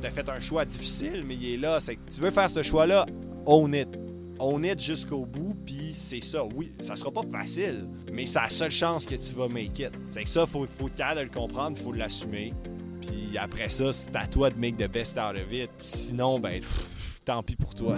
tu as fait un choix difficile, mais il est là. C'est que tu veux faire ce choix-là, own it. Own it jusqu'au bout, puis c'est ça. Oui, ça sera pas facile, mais c'est la seule chance que tu vas make it. C'est que ça, faut, faut être de le comprendre, faut l'assumer. Puis après ça, c'est à toi de make the best out of it. Sinon, ben, pff, tant pis pour toi.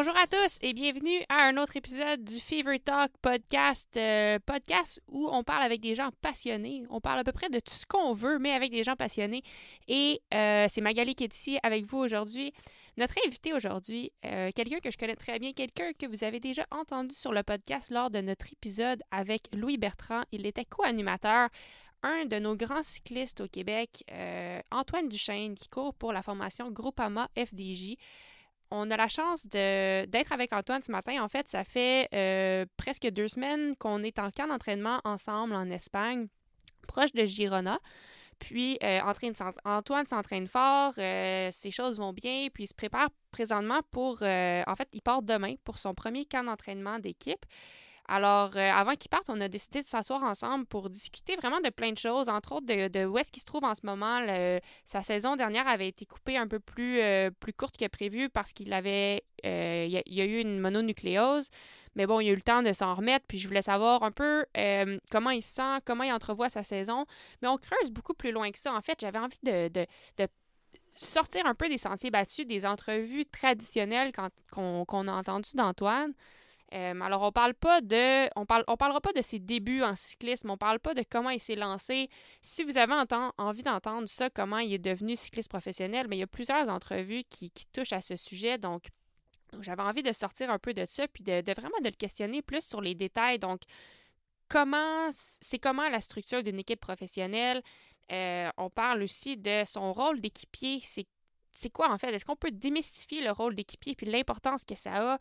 Bonjour à tous et bienvenue à un autre épisode du Fever Talk podcast, euh, podcast où on parle avec des gens passionnés. On parle à peu près de tout ce qu'on veut, mais avec des gens passionnés. Et euh, c'est Magali qui est ici avec vous aujourd'hui. Notre invité aujourd'hui, euh, quelqu'un que je connais très bien, quelqu'un que vous avez déjà entendu sur le podcast lors de notre épisode avec Louis Bertrand. Il était co-animateur un de nos grands cyclistes au Québec, Antoine Duchesne, qui court pour la formation Groupama FDJ on a la chance d'être avec Antoine ce matin. En fait, ça fait euh, presque deux semaines qu'on est en camp d'entraînement ensemble en Espagne, proche de Girona. Puis euh, Antoine s'entraîne fort, euh, ses choses vont bien, puis il se prépare présentement pour... en fait, il part demain pour son premier camp d'entraînement d'équipe. Alors, euh, avant qu'ils partent, on a décidé de s'asseoir ensemble pour discuter vraiment de plein de choses, entre autres de, où est-ce qu'il se trouve en ce moment. sa saison dernière avait été coupée un peu plus, euh, plus courte que prévu parce qu'il avait euh, il, y a, eu une mononucléose. Mais bon, il a eu le temps de s'en remettre, puis je voulais savoir un peu comment il se sent, comment il entrevoit sa saison. Mais on creuse beaucoup plus loin que ça. En fait, j'avais envie de, sortir un peu des sentiers battus, des entrevues traditionnelles qu'on a entendues d'Antoine. Euh, alors, on parle pas de. On, parle, on parlera pas de ses débuts en cyclisme, on parle pas de comment il s'est lancé. Si vous avez envie d'entendre ça, comment il est devenu cycliste professionnel, mais il y a plusieurs entrevues qui, touchent à ce sujet. Donc, j'avais envie de sortir un peu de ça, puis de, vraiment de le questionner plus sur les détails. Donc, comment c'est comment la structure d'une équipe professionnelle. Euh, on parle aussi de son rôle d'équipier. C'est c'est quoi en fait? Est-ce qu'on peut démystifier le rôle d'équipier puis l'importance que ça a?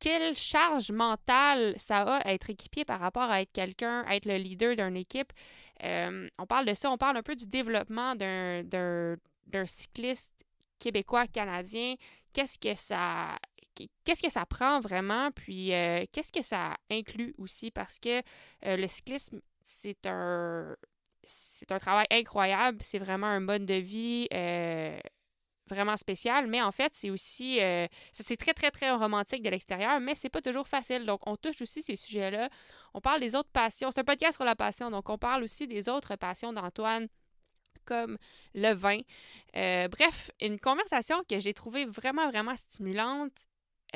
Quelle charge mentale ça a à être équipier par rapport à être quelqu'un, à être le leader d'une équipe? Euh, on parle de ça, on parle un peu du développement d'un, cycliste québécois canadien. Qu'est-ce que ça qu'est-ce que ça prend vraiment, puis euh, qu'est-ce que ça inclut aussi, parce que euh, le cyclisme, c'est un c'est un travail incroyable, c'est vraiment un mode de vie vraiment spécial, mais en fait, c'est aussi, euh, c'est très, très, très romantique de l'extérieur, mais c'est pas toujours facile. Donc, on touche aussi ces sujets-là. On parle des autres passions. C'est un podcast sur la passion, donc on parle aussi des autres passions d'Antoine comme le vin. Euh, bref, une conversation que j'ai trouvée vraiment, vraiment stimulante.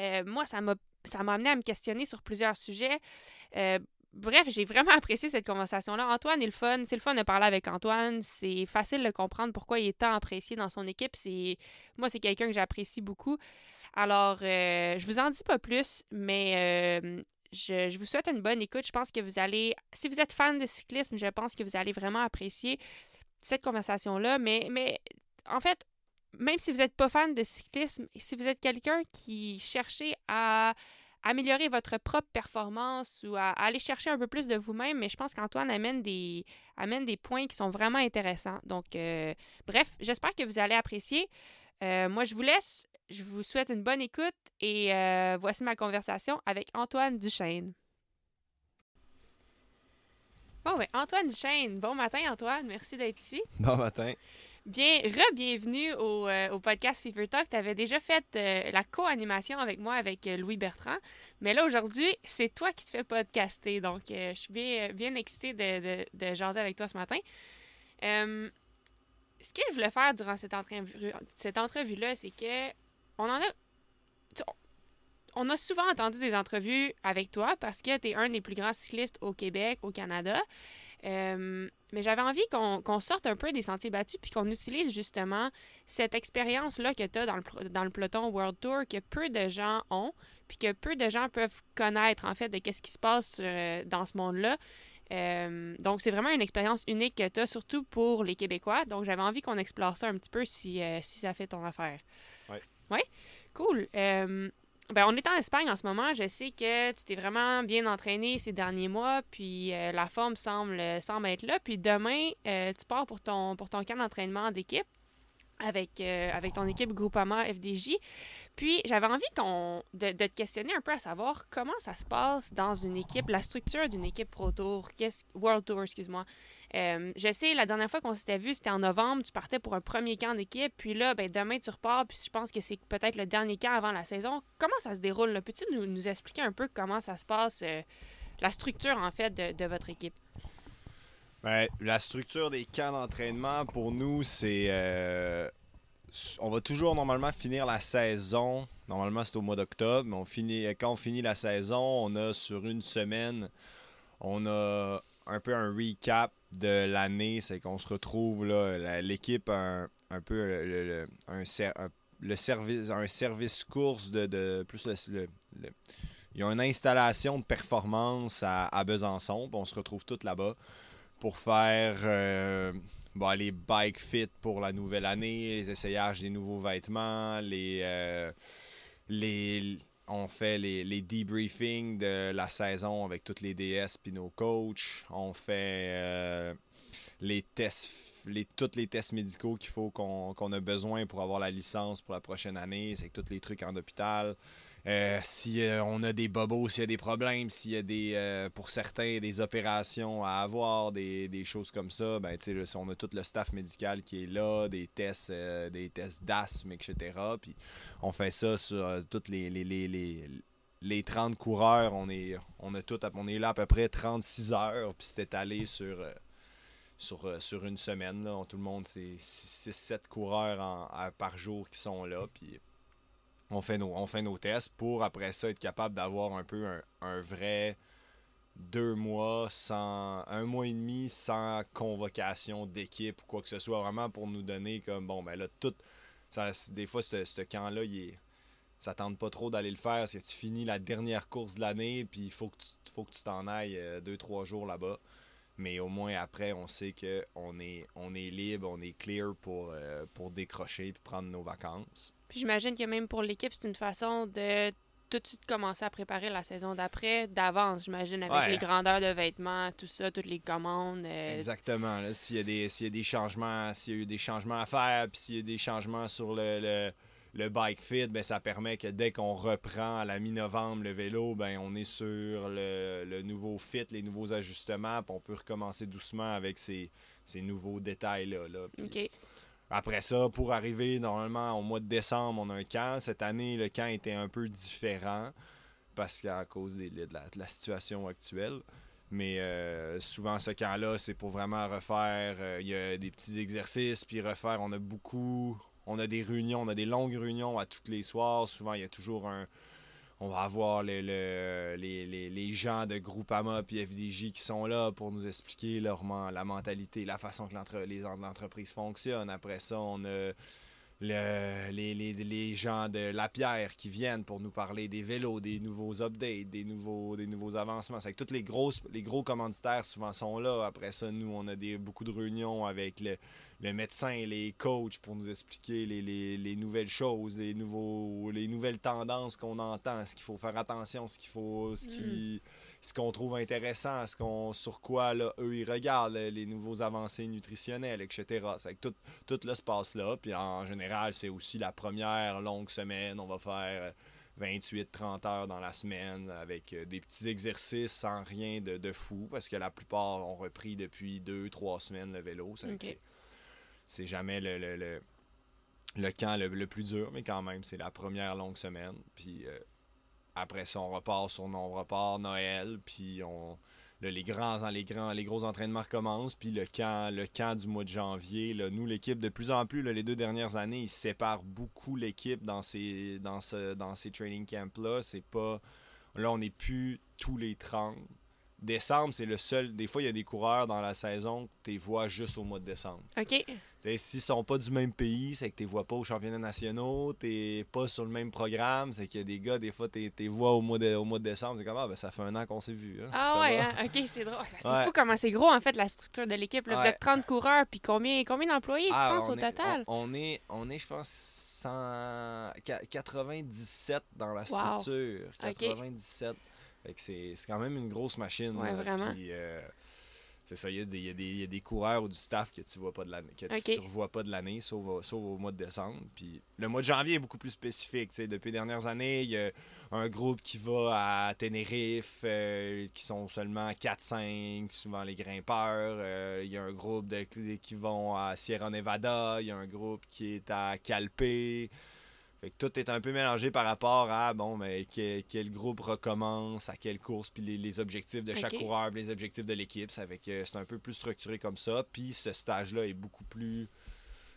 Euh, moi, ça m'a ça m'a amené à me questionner sur plusieurs sujets. Bref, j'ai vraiment apprécié cette conversation-là. Antoine est le fun. C'est le fun de parler avec Antoine. C'est facile de comprendre pourquoi il est tant apprécié dans son équipe. Moi, c'est quelqu'un que j'apprécie beaucoup. Alors, euh, je vous en dis pas plus, mais euh, je, vous souhaite une bonne écoute. Je pense que vous allez, si vous êtes fan de cyclisme, je pense que vous allez vraiment apprécier cette conversation-là. Mais, mais en fait, même si vous n'êtes pas fan de cyclisme, si vous êtes quelqu'un qui cherchez à améliorer votre propre performance ou à, aller chercher un peu plus de vous-même, mais je pense qu'Antoine amène des, points qui sont vraiment intéressants. Donc, euh, bref, j'espère que vous allez apprécier. Euh, moi, je vous laisse. Je vous souhaite une bonne écoute et euh, voici ma conversation avec Antoine Duchesne. Bon, ben, Antoine Duchesne, bon matin, Antoine. Merci d'être ici. Bon matin. Bien, re-bienvenue au, euh, au, podcast Fever Talk. Tu avais déjà fait euh, la co-animation avec moi, avec euh, Louis Bertrand. Mais là, aujourd'hui, c'est toi qui te fais podcaster. Donc, je suis bien, bien excitée de, de, de, jaser avec toi ce matin. ce que je voulais faire durant cette, entrevue, cette entrevue-là, c'est que on en a. On a souvent entendu des entrevues avec toi parce que tu es un des plus grands cyclistes au Québec, au Canada. Euh, mais j'avais envie qu'on sorte un peu des sentiers battus puis qu'on utilise justement cette expérience-là que tu as dans le, dans le peloton World Tour que peu de gens ont puis que peu de gens peuvent connaître en fait de qu'est-ce qui se passe euh, dans ce monde-là. Euh, donc, c'est vraiment une expérience unique que tu as, surtout pour les Québécois. Donc, j'avais envie qu'on explore ça un petit peu si, si ça fait ton affaire. Oui. Oui? Cool. Ben, on est en Espagne en ce moment. Je sais que tu t'es vraiment bien entraîné ces derniers mois, puis euh, la forme semble, semble être là. Puis demain, euh, tu pars pour ton, pour ton camp d'entraînement d'équipe. Avec, euh, avec ton équipe Groupama FDJ. Puis, j'avais envie qu'on, de, de, te questionner un peu à savoir comment ça se passe dans une équipe, la structure d'une équipe Pro Tour, World Tour, excuse-moi. Euh, je sais, la dernière fois qu'on s'était vu, c'était en novembre, tu partais pour un premier camp d'équipe, puis là, ben, demain, tu repars, puis je pense que c'est peut-être le dernier camp avant la saison. Comment ça se déroule? Peux-tu nous, nous, expliquer un peu comment ça se passe, euh, la structure, en fait, de, de votre équipe? Ben, la structure des camps d'entraînement, pour nous, c'est on va toujours normalement finir la saison. Normalement, c'est au mois d'octobre, mais on finit, quand on finit la saison, on a sur une semaine, on a un peu un recap de l'année. C'est qu'on se retrouve, là, l'équipe, un, un, peu le, un, service, un service course de, plus le, une installation de performance à, Besançon. On se retrouve tous là-bas pour faire euh, les bike fit pour la nouvelle année, les essayages des nouveaux vêtements, les, euh, les on fait les, les, debriefings de la saison avec toutes les DS puis nos coachs. On fait euh, les tests, les, tous les tests médicaux qu'il faut qu'on a besoin pour avoir la licence pour la prochaine année. C'est tous les trucs en hôpital. Euh, si euh, on a des bobos, s'il y a des problèmes, s'il y a des, euh, pour certains, des opérations à avoir, des, choses comme ça, ben, on a tout le staff médical qui est là, des tests, des tests d'asthme, etc. Puis on fait ça sur toutes les, les, les, 30 coureurs. On est, on, a tout, on est là à peu près 36 heures, puis c'est étalé sur. Sur, sur, une semaine. Tout le monde, c'est 6-7 coureurs par jour qui sont là. Puis on fait nos, tests pour après ça être capable d'avoir un peu un, vrai deux mois sans un mois et demi sans convocation d'équipe ou quoi que ce soit vraiment pour nous donner comme bon ben là tout ça, des fois ce, camp là il est ça tente pas trop d'aller le faire parce que tu finis la dernière course de l'année puis il faut que tu faut t'en ailles euh, deux trois jours là-bas. Mais au moins après on sait que on est on est libre on est clear pour euh, pour décrocher puis prendre nos vacances j'imagine que même pour l'équipe, c'est une façon de tout de suite commencer à préparer la saison d'après d'avance, j'imagine, avec les grandeurs de vêtements, tout ça, toutes les commandes. Euh, Exactement. S'il y, a des, y a des changements, s'il y a eu des changements à faire, puis s'il y a des changements sur le, le, bike fit, ben, ça permet que dès qu'on reprend à la mi-novembre le vélo, ben, on est sur le, nouveau fit, les nouveaux ajustements, puis on peut recommencer doucement avec ces, nouveaux détails-là. Là, après ça, pour arriver normalement au mois de décembre, on a un camp. Cette année, le camp était un peu différent parce qu'à cause de, la, situation actuelle. Mais euh, souvent, ce camp-là, c'est pour vraiment refaire. Euh, il y a des petits exercices, puis refaire. On a beaucoup. On a des réunions, on a des longues réunions à tous les soirs. Souvent, il y a toujours un, on va avoir les, les, gens de Groupama et FDJ qui sont là pour nous expliquer leur, la mentalité, la façon que l'entreprise fonctionne. Après ça, on a les, gens de La Pierre qui viennent pour nous parler des vélos, des nouveaux updates, des nouveaux, des nouveaux avancements. C'est que tous les, grosses, les gros commanditaires souvent sont là. Après ça, nous, on a beaucoup de réunions avec le, le médecin, les coachs pour nous expliquer les, nouvelles choses, les, nouveaux, les nouvelles tendances qu'on entend, ce qu'il faut faire attention, ce qu'il faut, ce qui, ce qu'on trouve intéressant, ce qu'on, sur quoi là, eux ils regardent, les nouveaux avancées nutritionnelles, etc. C'est tout, tout passe là. Puis en général, c'est aussi la première longue semaine. On va faire 28-30 heures dans la semaine avec euh, des petits exercices sans rien de, fou parce que la plupart ont repris depuis 2-3 semaines le vélo c'est jamais le, le, le, camp le, plus dur, mais quand même, c'est la première longue semaine. Puis euh, après ça, on repart sur on repart Noël, puis on. les grands, les grands, les gros entraînements recommencent, puis le camp, le camp du mois de janvier, là, nous l'équipe de plus en plus, les deux dernières années, ils séparent beaucoup l'équipe dans ces, dans ce, dans ces training camps là. C'est pas, là on n'est plus tous les 30 décembre, c'est le seul. Des fois, il y a des coureurs dans la saison que tu vois juste au mois de décembre. OK. S'ils sont pas du même pays, c'est que tu vois pas aux championnats nationaux, tu pas sur le même programme. C'est qu'il y a des gars, des fois, tu les vois au mois de, au mois de décembre. C'est comme, ah, ben, ça fait un an qu'on s'est vu. Hein. Ah ouais, hein? ok, c'est drôle. C'est fou comment c'est gros, en fait, la structure de l'équipe. Vous êtes 30 coureurs, puis combien, combien d'employés, tu ah, penses, au total? On, est, on est, je pense, 197 dans la structure. 97 c'est quand même une grosse machine. Ouais, vraiment. Euh, c'est ça, il y, a des- il y a des- il y a des coureurs ou du staff que tu vois pas de l'année, que tu- revois pas de l'année, sauf, au- sauf au mois de décembre. Puis le mois de janvier est beaucoup plus spécifique. Depuis les dernières années, il y a un groupe qui va à Tenerife, euh, qui sont seulement 4-5, souvent les grimpeurs. Euh, il y a un groupe de, qui vont à Sierra Nevada. Il y a un groupe qui est à Calpe. Fait que tout est un peu mélangé par rapport à bon mais que- quel groupe recommence, à quelle course, puis les, les objectifs de chaque Ok. coureur, puis les objectifs de l'équipe. Ça fait que c'est un peu plus structuré comme ça. Puis ce stage-là est beaucoup plus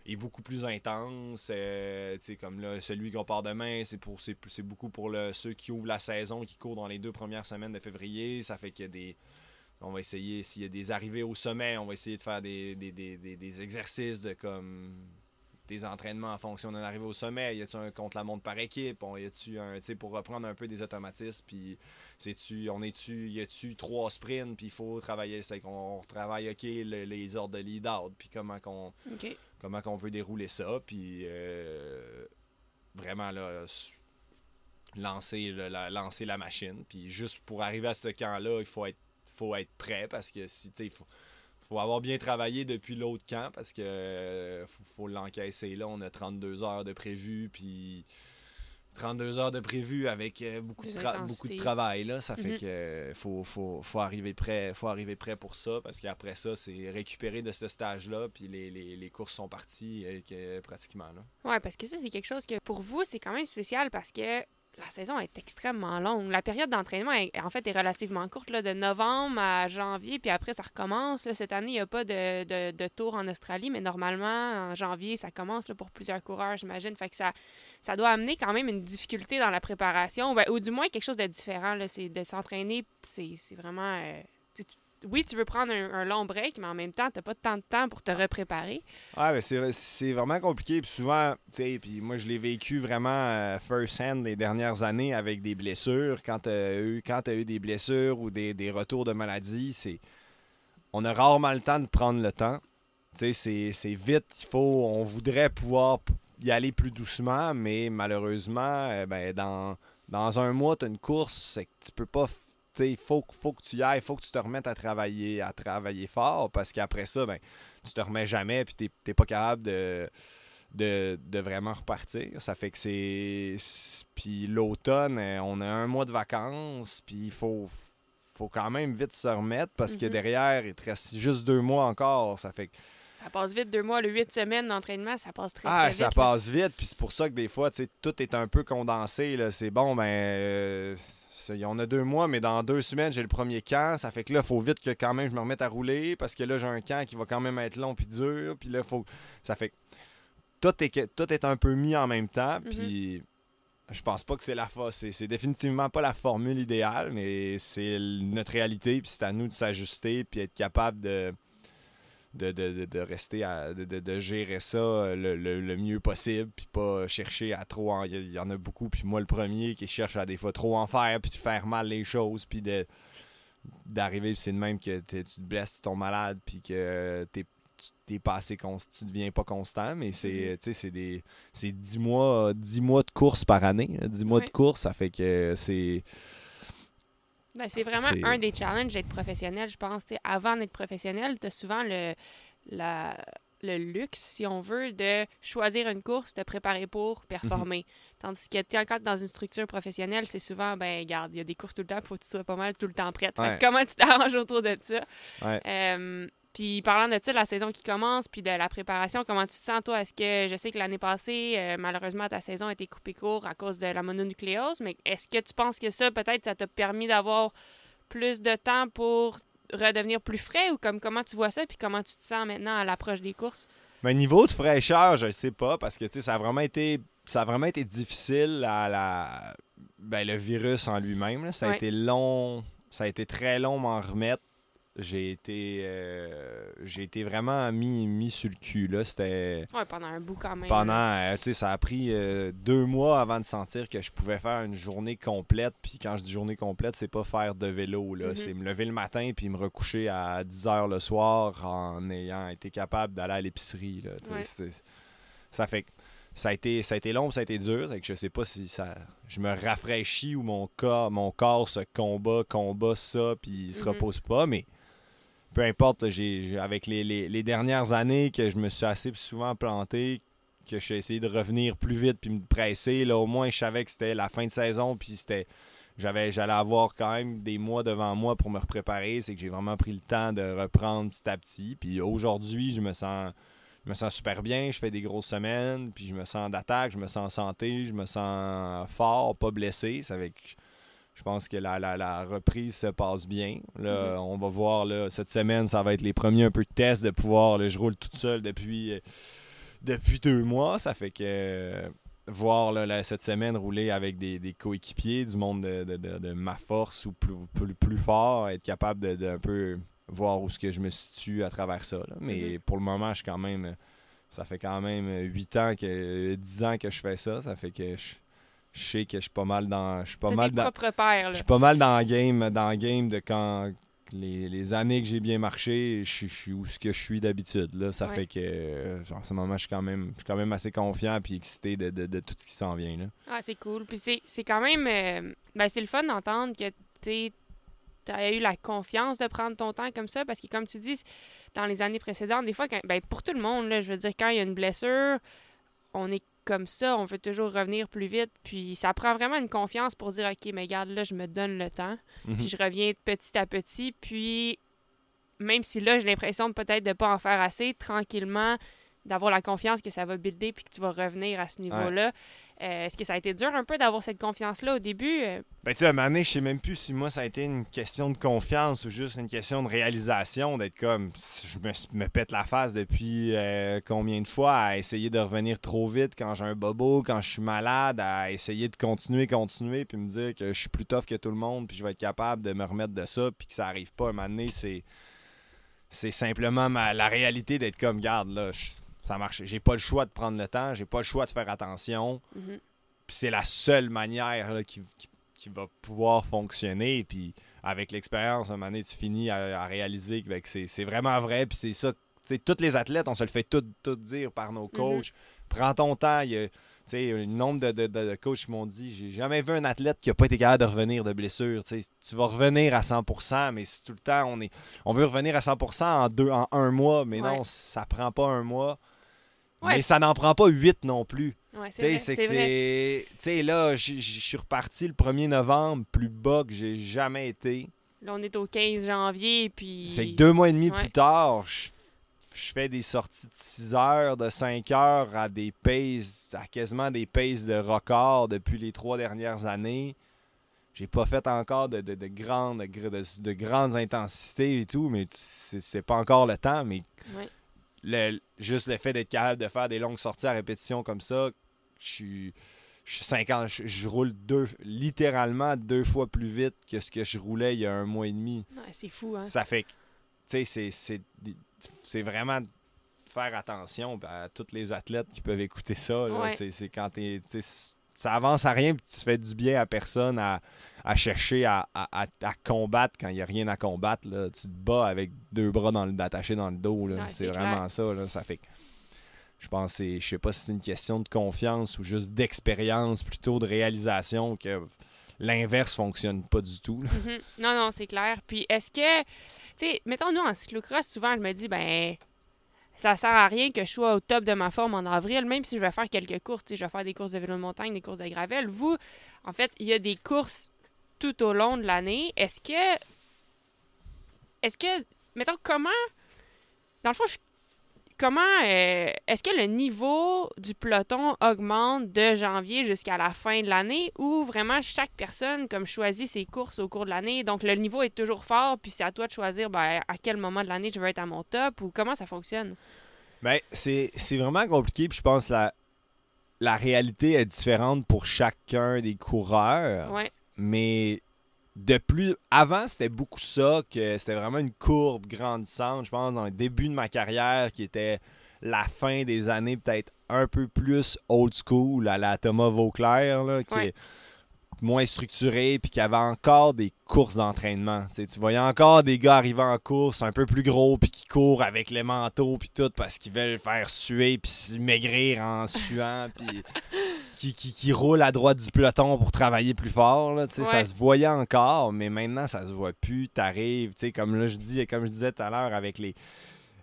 est beaucoup plus intense. Euh, comme là, celui qu'on part demain, c'est pour c'est, c'est beaucoup pour le, ceux qui ouvrent la saison, qui courent dans les deux premières semaines de février. Ça fait qu'il y a des. On va essayer, s'il y a des arrivées au sommet, on va essayer de faire des, des, des, des- des exercices de comme des entraînements en fonction d'un arrivée au sommet? Y a-tu un contre la montre par équipe? On, y a-tu un, tu sais, pour reprendre un peu des automatismes, puis c'est-tu, on est-tu, y a-tu trois sprints, puis il faut travailler, c'est qu'on travaille, OK, le- les ordres de lead-out, puis comment qu'on, comment qu'on veut dérouler ça, puis euh, vraiment là, lancer, le- la, lancer la machine. Puis juste pour arriver à ce camp-là, il faut être, faut être prêt parce que si tu faut, faut avoir bien travaillé depuis l'autre camp parce que euh, faut, faut l'encaisser là. On a 32 heures de prévu, puis 32 heures de prévu avec euh, beaucoup, de tra- beaucoup de travail là. Ça fait Mhm. que faut, faut, faut arriver prêt, faut arriver prêt pour ça parce qu'après ça, c'est récupérer de ce stage-là, puis les, les- les courses sont parties euh, que- pratiquement là. Ouais, parce que ça, c'est quelque chose que pour vous, c'est quand même spécial parce que la saison est extrêmement longue. La période d'entraînement, est- en fait, est relativement courte, là, de novembre à janvier, puis après, ça recommence. Cette année, il n'y a pas de, de, de tour en Australie, mais normalement, en janvier, ça commence pour plusieurs coureurs, j'imagine. Fait que ça, ça doit amener quand même une difficulté dans la préparation, ou du moins quelque chose de différent. C'est de s'entraîner, c'est vraiment... euh, oui, tu veux prendre un, long break, mais en même temps, tu n'as pas tant de temps pour te repréparer. Ouais, mais c'est, vraiment compliqué. Puis souvent, tu sais, puis moi, je l'ai vécu vraiment euh, first hand les dernières années avec des blessures. Quand tu as eu, eu des blessures ou des, des retours de maladie, c'est. On a rarement le temps de prendre le temps. Tu sais, c'est, vite. Il faut. On voudrait pouvoir y aller plus doucement, mais malheureusement, euh, ben, dans, dans un mois, tu as une course, c'est que tu peux pas. Tu il faut, faut que tu y ailles, il faut que tu te remettes à travailler, à travailler fort, parce qu'après ça, ben, tu te remets jamais puis t'es- t'es pas capable de, de, de vraiment repartir. Ça fait que c'est. c'est- Puis l'automne, euh, on a un mois de vacances, puis il faut, faut quand même vite se remettre parce que Mhm. derrière, il te reste juste deux mois encore. Ça fait que. Ça passe vite, deux mois, le huit semaines d'entraînement, ça passe très, Ah, très ça vite, là. passe vite, puis c'est pour ça que des fois, tu sais, tout est un peu condensé. là. C'est bon, ben. euh, on a deux mois, mais dans deux semaines, j'ai le premier camp. Ça fait que là, il faut vite que quand même je me remette à rouler parce que là, j'ai un camp qui va quand même être long puis dur. Puis là, faut. Ça fait que tout est, tout est un peu mis en même temps. Mhm. Puis. Je pense pas que c'est la c'est définitivement pas la formule idéale, mais c'est notre réalité, puis c'est à nous de s'ajuster, puis être capable de, de, de, de- rester à, de, gérer ça euh, le, le- le mieux possible puis pas chercher à trop en- il y, en a beaucoup puis moi le premier qui cherche à des fois trop en faire puis de faire mal les choses puis de d'arriver puis c'est de même que tu te blesses tu tombes malade puis que t'es tu t'es pas assez const- tu deviens pas constant mais c'est Mhm. tu sais c'est des c'est 10 mois 10 mois de course par année là. 10 mois Ouais. de course ça fait que c'est Ben, c'est vraiment un des challenges d'être professionnel, je pense. Tu sais, avant d'être professionnel, tu as souvent le, la- le luxe, si on veut, de choisir une course, de préparer pour performer. Tandis que t'es encore dans une structure professionnelle, c'est souvent, ben, regarde, il y a des courses tout le temps, il faut que tu sois pas mal tout le temps prête. Fait comment tu t'arranges autour de ça? Ouais. Euh, puis parlant de ça, la saison qui commence, puis de la préparation, comment tu te sens, toi? Est-ce que, je sais que l'année passée, euh, malheureusement, ta saison a été coupée court à cause de la mononucléose, mais est-ce que tu penses que ça, peut-être, ça t'a permis d'avoir plus de temps pour redevenir plus frais? Ou comme comment tu vois ça, puis comment tu te sens maintenant à l'approche des courses? Mais niveau de fraîcheur, je sais pas, parce que tu sais, ça a vraiment été. Ça a vraiment été difficile à la. Ben, le virus en lui-même. Ça a Ouais. été long. Ça a été très long m'en remettre. J'ai été. euh, j'ai été vraiment mis, mis sur le cul. Là. C'était. Ouais, pendant un bout quand même. Pendant, euh, tu sais, ça a pris euh, deux mois avant de sentir que je pouvais faire une journée complète. Puis quand je dis journée complète, c'est pas faire de vélo. là. Mhm. C'est me lever le matin puis me recoucher à 10 heures le soir en ayant été capable d'aller à l'épicerie. là. Ouais. Ça fait ça a été, ça a été long, ça a été dur. C'est que je sais pas si ça, je me rafraîchis ou mon corps, mon corps se combat, combat ça, puis il se Mhm. repose pas. Mais peu importe, avec les, les, dernières années que je me suis assez souvent planté, que j'ai essayé de revenir plus vite puis me presser, là, au moins je savais que c'était la fin de saison, puis c'était j'avais j'allais avoir quand même des mois devant moi pour me préparer. C'est que j'ai vraiment pris le temps de reprendre petit à petit. Puis aujourd'hui, je me sens je me sens super bien, je fais des grosses semaines, puis je me sens d'attaque, je me sens en santé, je me sens fort, pas blessé. Je pense que la, la, reprise se passe bien. Là, mm-hmm. On va voir là, cette semaine, ça va être les premiers un peu de tests de pouvoir. Là, je roule toute seule depuis, euh, depuis deux mois. Ça fait que voir cette semaine rouler avec des, coéquipiers, du monde de, ma force ou plus, plus, fort, être capable de, un peu voir où ce que je me situe à travers ça. Mais mm-hmm. pour le moment, je quand même. Ça fait quand même 8 ans que 10 ans que je fais ça. Ça fait que je, sais que je suis pas mal dans. Je suis pas mal dans. Je suis pas mal dans le game, dans game de quand les, années que j'ai bien marché, je, suis où ce que je suis d'habitude. Là, ça fait que, euh, en ce moment, je suis quand même, quand même assez confiant et excité de, tout ce qui s'en vient. Là. Ah, c'est cool. Puis c'est quand même, euh, ben, c'est le fun d'entendre que tu as eu la confiance de prendre ton temps comme ça parce que, comme tu dis, dans les années précédentes, des fois, ben, pour tout le monde, là, je veux dire, quand il y a une blessure, on est comme ça, on veut toujours revenir plus vite. Puis ça prend vraiment une confiance pour dire OK, mais regarde, là, je me donne le temps. Mhm. Puis je reviens petit à petit. Puis même si là, j'ai l'impression peut-être de ne pas en faire assez, tranquillement, d'avoir la confiance que ça va builder puis que tu vas revenir à ce niveau-là. Euh, est-ce que ça a été dur un peu d'avoir cette confiance-là au début? Euh? Ben, tu sais, à un moment donné, je sais même plus si moi, ça a été une question de confiance ou juste une question de réalisation, d'être comme, je me, pète la face depuis euh, combien de fois à essayer de revenir trop vite quand j'ai un bobo, quand je suis malade, à essayer de continuer, continuer, puis me dire que je suis plus tough que tout le monde, puis je vais être capable de me remettre de ça, puis que ça arrive pas. À un moment donné, c'est, simplement la réalité d'être comme, garde, là, ça marche. J'ai pas le choix de prendre le temps, j'ai pas le choix de faire attention. Mhm. Puis c'est la seule manière qui, va pouvoir fonctionner. Puis avec l'expérience, à un moment donné, tu finis à, réaliser que, ben, c'est vraiment vrai. Puis c'est ça. Tous les athlètes, on se le fait tout, tout dire par nos mhm. coachs. Prends ton temps. Il y a, le nombre de, de, de, coachs qui m'ont dit j'ai jamais vu un athlète qui n'a pas été capable de revenir de blessure. tu vas revenir à 100%, mais tout le temps on est on veut revenir à 100% en deux en un mois, mais non, ça prend pas un mois. Mais ça n'en prend pas huit non plus. c'est c'est Tu sais, là, je suis reparti le 1er novembre, plus bas que j'ai jamais été. Là, on est au 15 janvier, puis... C'est deux mois et demi plus tard, je, fais des sorties de 6 heures, de 5 heures à des paces, à quasiment des paces de record depuis les trois dernières années. J'ai pas fait encore de, de, de grandes, de, grandes intensités et tout, mais c'est pas encore le temps, mais le, juste le fait d'être capable de faire des longues sorties à répétition comme ça, je suis. Je, 50, je, roule deux, littéralement deux fois plus vite que ce que je roulais il y a un mois et demi. c'est fou, hein? Ça fait que, tu sais, c'est vraiment faire attention à tous les athlètes qui peuvent écouter ça. C'est quand tu ça avance à rien, tu fais du bien à personne à, chercher à, combattre quand il n'y a rien à combattre. Là. Tu te bats avec deux bras dans le, attachés dans le dos. c'est vraiment ça. Là. Ça fait je pense je sais pas si c'est une question de confiance ou juste d'expérience, plutôt de réalisation que l'inverse fonctionne pas du tout. Mm-hmm. Non, non, c'est clair. Puis est-ce que, tu sais, mettons nous en cyclocross, souvent je me dis, ben, ça sert à rien que je sois au top de ma forme en avril, même si je vais faire quelques courses. Je vais faire des courses de vélo de montagne, des courses de gravel. Vous, en fait, il y a des courses tout au long de l'année. Est-ce que. Est-ce que. Mettons, comment. Dans le fond, je comment euh, est-ce que le niveau du peloton augmente de janvier jusqu'à la fin de l'année ou vraiment chaque personne comme choisit ses courses au cours de l'année? Donc le niveau est toujours fort puis c'est à toi de choisir ben, à quel moment de l'année je veux être à mon top ou comment ça fonctionne? Ben c'est vraiment compliqué puis je pense que la la réalité est différente pour chacun des coureurs. Ouais. mais de plus. Avant, c'était beaucoup ça, que c'était vraiment une courbe grandissante, je pense, dans le début de ma carrière, qui était la fin des années peut-être un peu plus old school à la Thomas Vauclair, là, qui est moins structuré, puis qui avait encore des courses d'entraînement. Tu voyais encore des gars arriver en course un peu plus gros, puis qui courent avec les manteaux, puis tout, parce qu'ils veulent faire suer, puis maigrir en suant, puis qui, qui, qui roule à droite du peloton pour travailler plus fort. Là, Ça se voyait encore, mais maintenant, ça se voit plus. T'arrives, tu sais, comme là, je dis, comme je disais tout à l'heure, avec les,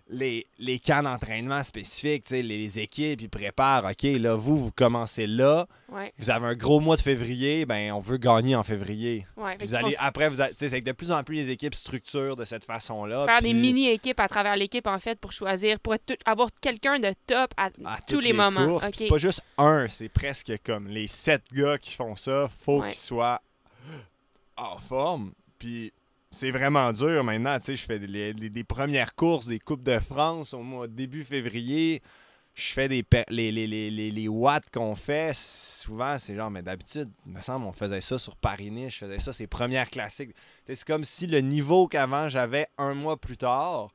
les, les camps d'entraînement spécifiques, les, les équipes, ils préparent. OK, là, vous, vous commencez là. Ouais, Vous avez un gros mois de février, ben on veut gagner en février. ouais. Vous allez, après, vous c'est que de plus en plus les équipes structurent de cette façon-là. faire puis des mini-équipes à travers l'équipe, en fait, pour choisir, pour tout- avoir quelqu'un de top à, à tous les, moments. courses. Puis OK. C'est pas juste un, c'est presque comme les sept gars qui font ça. Faut Ouais. qu'ils soient en forme. Puis c'est vraiment dur maintenant. Tu sais, je fais des, les- premières courses des Coupes de France au mois début février. Je fais des les, les, les, les, les watts qu'on fait. Souvent, c'est genre, mais d'habitude, il me semble, on faisait ça sur Paris-Nice. Je faisais ça, ces premières classiques. C'est comme si le niveau qu'avant j'avais un mois plus tard,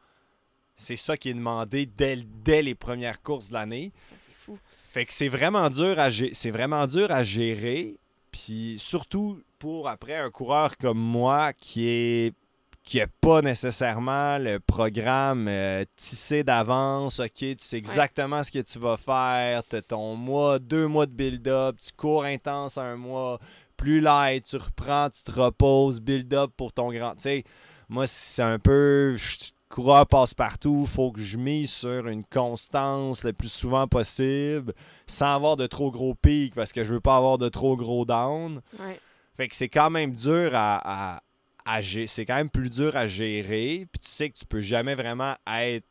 c'est ça qui est demandé dès, dès les premières courses de l'année. C'est fou. Fait que c'est vraiment dur à c'est vraiment dur à gérer. Puis surtout pour après un coureur comme moi qui est qui a pas nécessairement le programme euh, tissé d'avance. OK, tu sais exactement ce que tu vas faire. Tu ton mois, deux mois de build-up. Tu cours intense un mois. Plus light, tu reprends, tu te reposes. Build-up pour ton grand. Tu sais, moi, c'est un peu. je- coureur passe partout. faut que je mise sur une constance le plus souvent possible sans avoir de trop gros pics parce que je veux pas avoir de trop gros down. Ouais. Fait que c'est quand même dur à, à, à gé- C'est quand même plus dur à gérer. Puis tu sais que tu peux jamais vraiment être.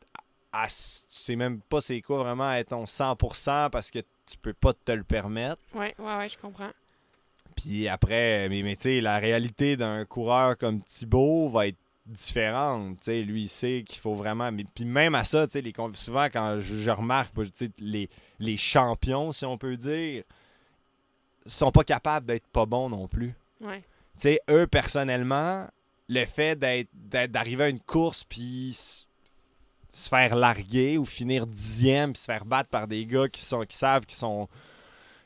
À, tu sais même pas c'est quoi vraiment être ton 100% parce que tu peux pas te le permettre. Ouais, ouais, ouais, je comprends. Puis après, mais, mais tu sais, la réalité d'un coureur comme Thibaut va être différente. Lui, il sait qu'il faut vraiment. Mais, puis même à ça, les conv- souvent quand je, je remarque, les, les champions, si on peut dire, sont pas capables d'être pas bons non plus. Ouais. Eux, personnellement, le fait d'arriver à une course puis se faire larguer ou finir dixième puis se faire battre par des gars qui sont qui savent qu'ils sont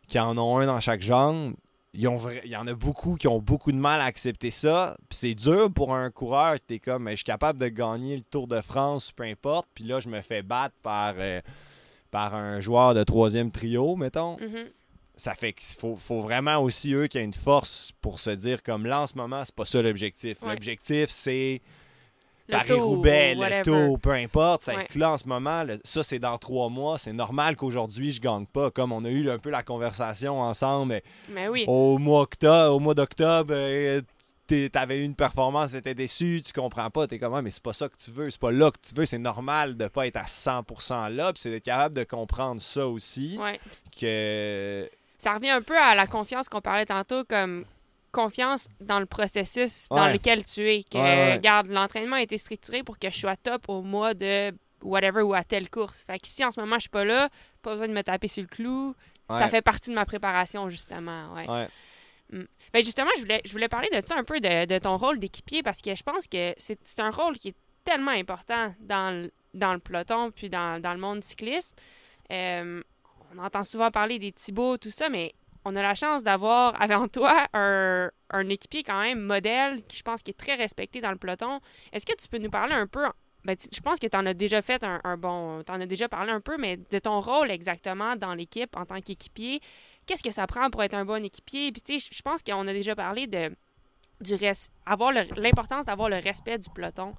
qui en ont un dans chaque jambe, il y en a beaucoup qui ont beaucoup de mal à accepter ça. Puis c'est dur pour un coureur, t'es comme, Mais je suis capable de gagner le Tour de France, peu importe. Puis là, je me fais battre par, euh, par un joueur de troisième trio, mettons Mhm. ça fait qu'il faut, faut vraiment aussi eux qui aient une force pour se dire comme là en ce moment c'est pas ça l'objectif Ouais. l'objectif c'est Paris-Roubaix le tour peu importe ça Ouais. là en ce moment le- ça c'est dans trois mois c'est normal qu'aujourd'hui je gagne pas comme on a eu un peu la conversation ensemble Mais oui. au mois octobre au mois d'octobre euh, t'avais eu une performance t'étais déçu tu comprends pas t'es comme Ah, mais c'est pas ça que tu veux c'est pas là que tu veux c'est normal de pas être à 100% là puis c'est d'être capable de comprendre ça aussi Ouais. que Ça revient un peu à la confiance qu'on parlait tantôt, comme confiance dans le processus dans lequel tu es. Que, Ouais, regarde, l'entraînement a été structuré pour que je sois top au mois de whatever ou à telle course. Fait que si en ce moment je suis pas là, pas besoin de me taper sur le clou. Ça fait partie de ma préparation, justement. Ouais. ouais Ben justement, je voulais, je voulais parler de ça un peu, de, de ton rôle d'équipier, parce que je pense que c'est c'est un rôle qui est tellement important dans le, dans le peloton, puis dans, dans le monde du cyclisme. Euh, on entend souvent parler des Thibaut, tout ça, mais on a la chance d'avoir avant toi un, équipier quand même modèle, qui je pense qui est très respecté dans le peloton. Est-ce que tu peux nous parler un peu... Ben, je pense que tu en as déjà fait un, bon... Tu en as déjà parlé un peu, mais de ton rôle exactement dans l'équipe en tant qu'équipier qu'est-ce que ça prend pour être un bon équipier? Puis tu sais, je- pense qu'on a déjà parlé de du res- avoir l'importance d'avoir le respect du peloton.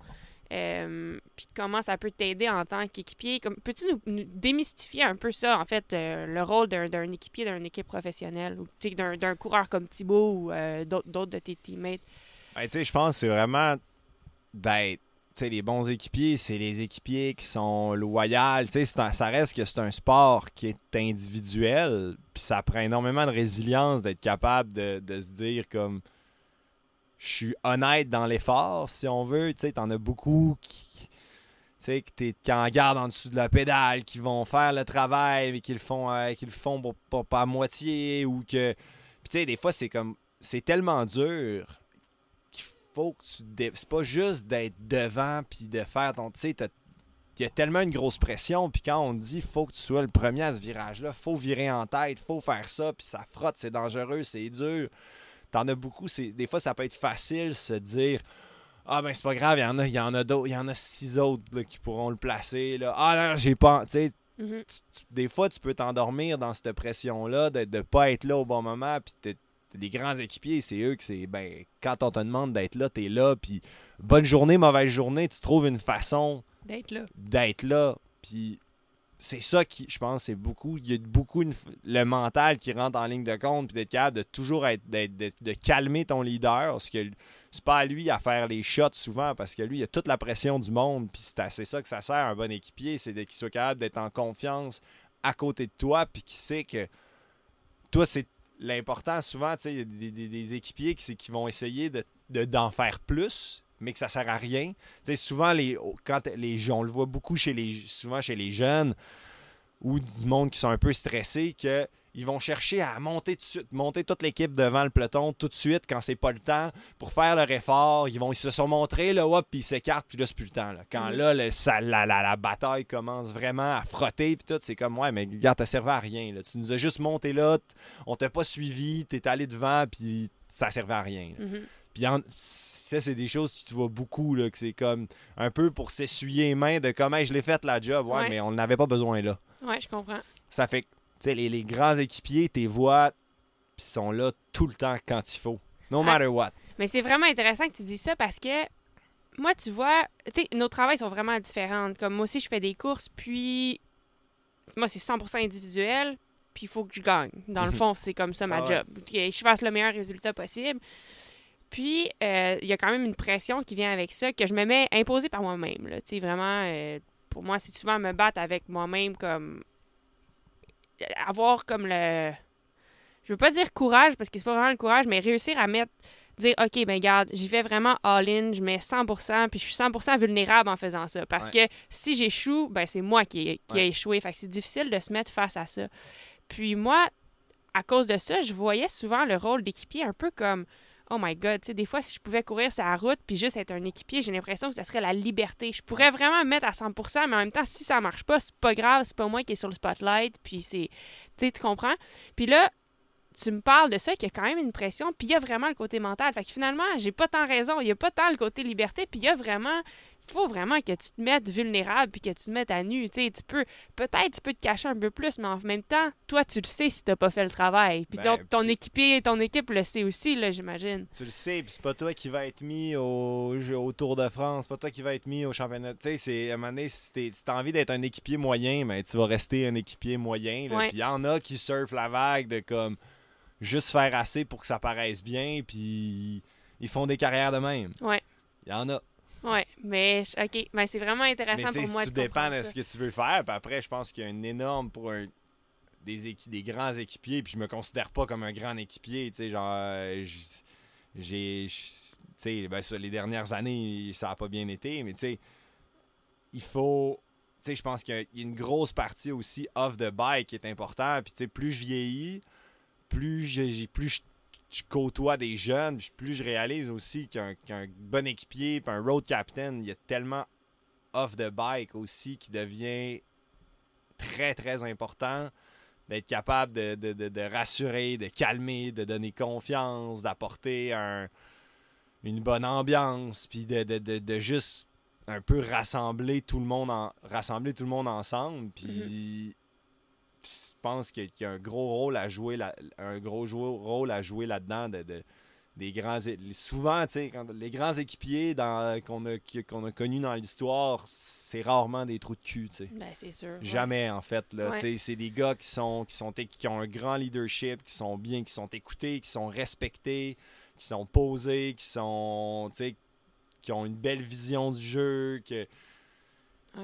Euh, puis comment ça peut t'aider en tant qu'équipier? Peux-tu nous, démystifier un peu ça, en fait, euh, le rôle d'un équipier d'une équipe professionnelle? Ou d'un coureur comme Thibaut ou euh, d'autres de tes teammates? Ben, je pense que c'est vraiment d'être. Les bons équipiers, c'est les équipiers qui sont loyaux. Ça reste que c'est un sport qui est individuel. Puis ça prend énormément de résilience d'être capable de, de se dire comme. Je suis honnête dans l'effort, si on veut. Tu sais, t'en as beaucoup qui. Tu sais, qui en gardent en dessous de la pédale, qui vont faire le travail, mais qui le font, euh, à moitié. Ou que. Puis tu sais, des fois, c'est comme. C'est tellement dur qu'il faut que tu. C'est pas juste d'être devant puis de faire ton. Tu sais, il y a tellement une grosse pression. Puis quand on te dit faut que tu sois le premier à ce virage-là, faut virer en tête, faut faire ça, puis ça frotte, c'est dangereux, c'est dur. T'en as beaucoup. Des fois, ça peut être facile se dire. Ah ben c'est pas grave, il y en a, il y en a d'autres, il y en a six autres là, qui pourront le placer. Là. Ah non, j'ai pas. Tu Mhm. tu- tu- des fois, tu peux t'endormir dans cette pression-là de ne pas être là au bon moment. Puis des grands équipiers, c'est eux que c'est. Ben, quand on te demande d'être là, t'es là. Puis bonne journée, mauvaise journée, tu trouves une façon D'être là. d'être là. Puis c'est ça qui, je pense, c'est beaucoup. Il y a beaucoup le mental qui rentre en ligne de compte, puis d'être capable de toujours être, de, calmer ton leader. Parce que c'est pas à lui à faire les shots souvent, parce que lui, il a toute la pression du monde. Puis c'est ça que ça sert à un bon équipier, c'est qu'il soit capable d'être en confiance à côté de toi, puis qu'il sait que toi, c'est l'important souvent, tu sais, il y a des, équipiers qui, qui vont essayer de- d'en faire plus, mais que ça sert à rien. Tu sais, souvent, les, quand les, on le voit beaucoup chez les, souvent chez les jeunes ou du monde qui sont un peu stressés, que ils vont chercher à monter tout de suite, monter toute l'équipe devant le peloton tout de suite quand c'est pas le temps pour faire leur effort. Ils vont ils se sont montrés là, hop, puis ils s'écartent, puis là c'est plus le temps. là. Quand Mhm. là, le- ça- la, la- la bataille commence vraiment à frotter, puis tout, c'est comme ouais, mais regarde, t'as servi à rien. là. Tu nous as juste monté là, on t'a pas suivi, t'es allé devant, puis ça servait à rien. Puis en- ça, c'est des choses que tu vois beaucoup, là, que c'est comme un peu pour s'essuyer les mains de comment je l'ai fait la job. Ouais, Ouais. mais on n'avait pas besoin là. Ouais, je comprends. Ça fait que, tu sais, les, les grands équipiers, tes voix, puis sont là tout le temps quand il faut. No Ah. matter what. Mais c'est vraiment intéressant que tu dis ça parce que moi, tu vois, tu sais, nos travails sont vraiment différents. Comme moi aussi, je fais des courses, puis moi, c'est 100% individuel, puis il faut que je gagne. Dans le fond, c'est comme ça ma Ah ouais. job. Que je fasse le meilleur résultat possible. Puis, euh, il y a quand même une pression qui vient avec ça que je me mets imposée par moi-même. Tu sais, vraiment, euh, pour moi, c'est souvent me battre avec moi-même, comme avoir comme le. Je veux pas dire courage parce que c'est pas vraiment le courage, mais réussir à mettre. Dire, OK, ben garde, j'y vais vraiment all-in, je mets 100%, puis je suis 100% vulnérable en faisant ça. Parce que si j'échoue, ben c'est moi qui, ai- échoué. Fait que c'est difficile de se mettre face à ça. Puis moi, à cause de ça, je voyais souvent le rôle d'équipier un peu comme Oh my God, tu sais, des fois, si je pouvais courir sur la route puis juste être un équipier, j'ai l'impression que ce serait la liberté. Je pourrais vraiment me mettre à 100%, mais en même temps, si ça marche pas, c'est pas grave, c'est pas moi qui est sur le spotlight, puis c'est. Tu sais, tu comprends? Puis là, tu me parles de ça, qu'il y a quand même une pression, puis il y a vraiment le côté mental. Fait que finalement, j'ai pas tant raison, il y a pas tant le côté liberté, puis il y a vraiment. Faut vraiment que tu te mettes vulnérable puis que tu te mettes à nu. Tu sais, tu peux. Peut-être tu peux te cacher un peu plus, mais en même temps, toi, tu le sais si t'as pas fait le travail. Puis Ben, donc, ton équipier, ton équipe le sait aussi, là, j'imagine. Tu le sais, puis c'est pas toi qui va être mis au, au Tour de France, c'est pas toi qui va être mis au championnat. Tu sais, c'est, à un moment donné, si t'as envie d'être un équipier moyen, mais tu vas rester un équipier moyen. Puis il y en a qui surfent la vague de comme juste faire assez pour que ça paraisse bien, puis ils font des carrières de même. Ouais. Il y en a. Ouais, mais je- OK, mais c'est vraiment Mais intéressant tu sais, pour moi tu de dépends comprendre de ce que tu veux faire. Puis après, je pense qu'il y a un énorme pour un- des, équi- des grands équipiers. Puis je me considère pas comme un grand équipier. Tu sais, genre, euh, j'ai. ben, ça, les dernières années, ça a pas bien été. Mais tu sais, il faut. Tu sais, je pense qu'il y a- une grosse partie aussi off the bike qui est important. Puis tu sais, plus je vieillis, plus j'ai- plus je, je côtoie des jeunes, plus je réalise aussi qu'un bon équipier, un road captain, il y a tellement off the bike aussi qui devient très très important d'être capable de, de- de- de rassurer, de calmer, de donner confiance, d'apporter un- une bonne ambiance, puis de, juste un peu rassembler tout le monde en, rassembler tout le monde ensemble, puis je pense qu'il y a un gros rôle à jouer là, un gros rôle à jouer là-dedans de, de- des grands souvent tu sais quand les grands équipiers dans qu'on a qu'on a connus dans l'histoire c'est rarement des trous de cul tu sais Ben, c'est sûr. ouais. Jamais, en fait. Là, Ouais. C'est des gars qui sont, qui, sont, qui ont un grand leadership, qui sont bien, qui sont écoutés, qui sont respectés, qui sont posés, qui sont. tu sais, qui ont une belle vision du jeu, que,